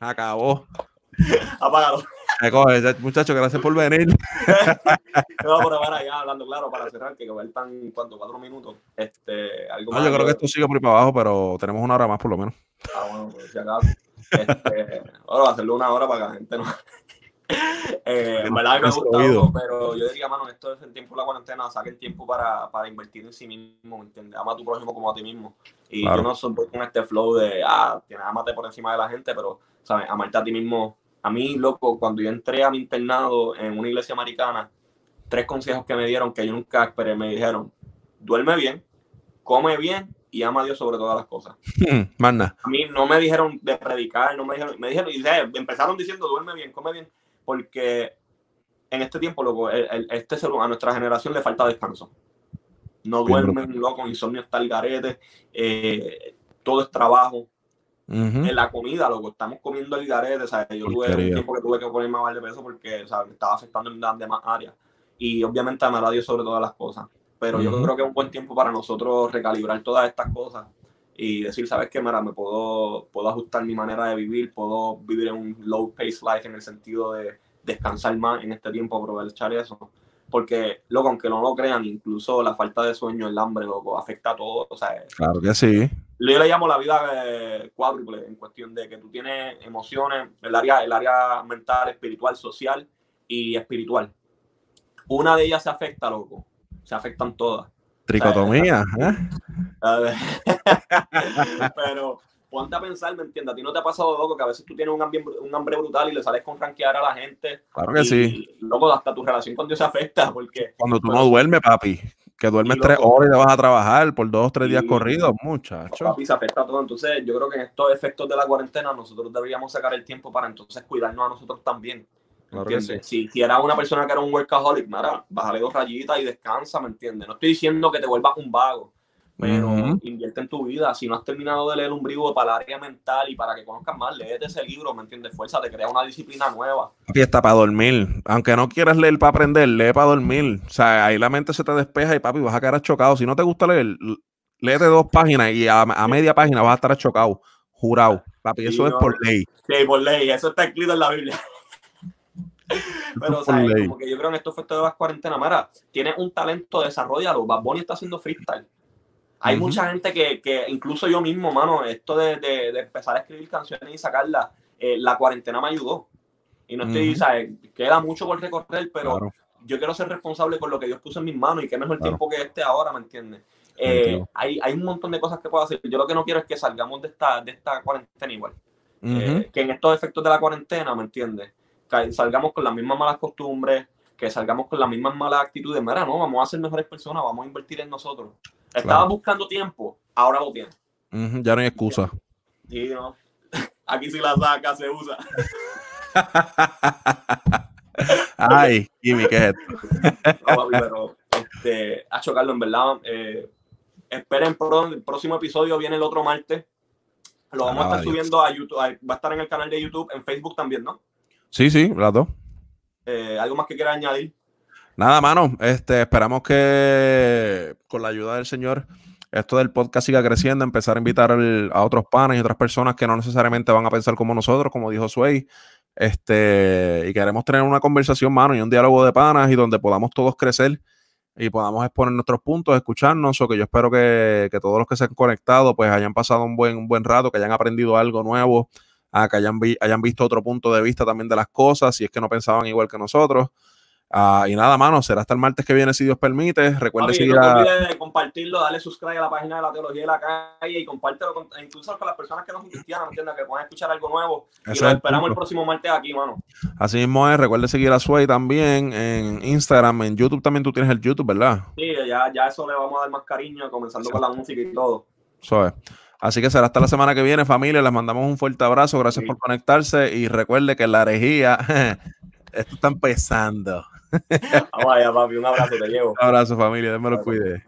acabó. Apágalo. Muchachos, gracias por venir. no, por ahora ya hablando claro para cerrar, que tan cuánto, cuatro minutos. Este, algo no, yo creo que esto sigue por ahí para abajo, pero tenemos una hora más por lo menos. Ah, bueno, pues si acaso. Este, ahora hacerlo una hora para que la gente no. eh, en verdad me ha gustado, pero yo diría, mano, esto es el tiempo de la cuarentena, saque el tiempo para, para invertir en sí mismo, ¿me entiendes? Ama a tu prójimo como a ti mismo. Y claro. yo no soy con este flow de, ah, amate por encima de la gente, pero, ¿sabes? Amarte a ti mismo a mí, loco, cuando yo entré a mi internado en una iglesia americana, tres consejos que me dieron que yo nunca esperé, me dijeron, duerme bien, come bien y ama a Dios sobre todas las cosas. Manda. A mí no me dijeron de predicar, no me dijeron, me dijeron, y empezaron diciendo, duerme bien, come bien, porque en este tiempo, loco, el, el, este ser, a nuestra generación le falta descanso. No duermen, loco, insomnio está el garete, eh, todo es trabajo, Uh -huh. en la comida, loco, estamos comiendo el garete, ¿sabes? Yo tuve un tiempo que tuve que ponerme más de peso porque, ¿sabes? Me estaba afectando en las demás áreas. Y obviamente amar a Dios sobre todas las cosas. Pero uh -huh. yo creo que es un buen tiempo para nosotros recalibrar todas estas cosas y decir, ¿sabes qué? Mira, me puedo, puedo ajustar mi manera de vivir, puedo vivir en un low pace life en el sentido de descansar más en este tiempo, aprovechar eso. Porque, loco, aunque no lo crean, incluso la falta de sueño, el hambre, loco, afecta a todo. O sea, claro que sí yo le llamo la vida eh, cuádruple en cuestión de que tú tienes emociones, el área, el área mental, espiritual, social y espiritual. Una de ellas se afecta, loco. Se afectan todas. Tricotomía, o sea, ¿eh? Pero ponte a pensar, ¿me entiendes? A ti no te ha pasado, loco, que a veces tú tienes un hambre, un hambre brutal y le sales con ranquear a la gente. Claro que y, sí. Loco, hasta tu relación con Dios se afecta. Porque, Cuando tú no duermes, papi, que duermes tres horas y te vas a trabajar por dos o tres días corridos, muchacho. Papi, se afecta todo. Entonces, yo creo que en estos efectos de la cuarentena nosotros deberíamos sacar el tiempo para entonces cuidarnos a nosotros también. Claro que sí. si, si era una persona que era un workaholic, mira, bájale dos rayitas y descansa, ¿me entiendes? No estoy diciendo que te vuelvas un vago, pero uh -huh. invierte en tu vida. Si no has terminado de leer un libro para el área mental y para que conozcas más, léete ese libro, ¿me entiendes? Fuerza, te crea una disciplina nueva. Y está para dormir. Aunque no quieras leer para aprender, lee para dormir. O sea, ahí la mente se te despeja y papi, vas a quedar chocado. Si no te gusta leer, léete dos páginas y a, a media página vas a estar chocado. Jurado. Papi, eso es por ley. Sí, por ley. Eso está escrito en la Biblia. Pero, o sea, como que yo creo en estos efectos de las cuarentenas, Mara, tienes un talento, desarrollalo. Bad Bunny está haciendo freestyle. Hay uh -huh. mucha gente que, que, incluso yo mismo, mano, esto de, de, de empezar a escribir canciones y sacarlas, eh, la cuarentena me ayudó. Y no estoy, uh -huh. ¿sabes? Queda mucho por recorrer, pero claro. yo quiero ser responsable con lo que Dios puso en mis manos y qué mejor claro. tiempo que este ahora, ¿me entiendes? Eh, hay, hay un montón de cosas que puedo hacer. Yo lo que no quiero es que salgamos de esta, de esta cuarentena igual. Uh -huh. eh, que en estos efectos de la cuarentena, ¿me entiendes? Salgamos con las mismas malas costumbres, que salgamos con las mismas malas actitudes. Mira, no, vamos a ser mejores personas, vamos a invertir en nosotros. Estaba claro. buscando tiempo, ahora lo tiene. Uh -huh, ya no hay excusa. Sí, no. Aquí sí la saca, se usa. Ay, Jimmy, ¿qué es esto? no, papi, pero, este, a chocarlo, en verdad. Eh, esperen, el próximo episodio viene el otro martes. Lo vamos ah, a estar Dios. subiendo a YouTube. Va a estar en el canal de YouTube, en Facebook también, ¿no? Sí, sí, las dos. Eh, ¿Algo más que quiera añadir? Nada, mano. Este, esperamos que con la ayuda del Señor esto del podcast siga creciendo, empezar a invitar a otros panes y otras personas que no necesariamente van a pensar como nosotros, como dijo Sway. Este, y queremos tener una conversación, mano, y un diálogo de panas y donde podamos todos crecer y podamos exponer nuestros puntos, escucharnos, o que yo espero que, que todos los que se han conectado pues hayan pasado un buen, un buen rato, que hayan aprendido algo nuevo, a que hayan, hayan visto otro punto de vista también de las cosas, si es que no pensaban igual que nosotros. Uh, y nada, mano, será hasta el martes que viene, si Dios permite. Recuerde Papi, seguir no te a... olvides de compartirlo, dale subscribe a la página de la teología de la calle y compártelo con, incluso con las personas que no son cristianas, ¿me entiendes? Que puedan escuchar algo nuevo. Ese y el esperamos el próximo martes aquí, mano. Así mismo es, recuerde seguir a Sway también en Instagram, en YouTube también tú tienes el YouTube, ¿verdad? Sí, ya, ya eso le vamos a dar más cariño, comenzando con la música y todo. Eso es. Así que será hasta la semana que viene, familia. Les mandamos un fuerte abrazo. Gracias Sí. por conectarse. Y recuerde que la herejía, esto está empezando. Vamos allá, papi, un abrazo, te llevo. Un abrazo, familia. Dios me lo cuide.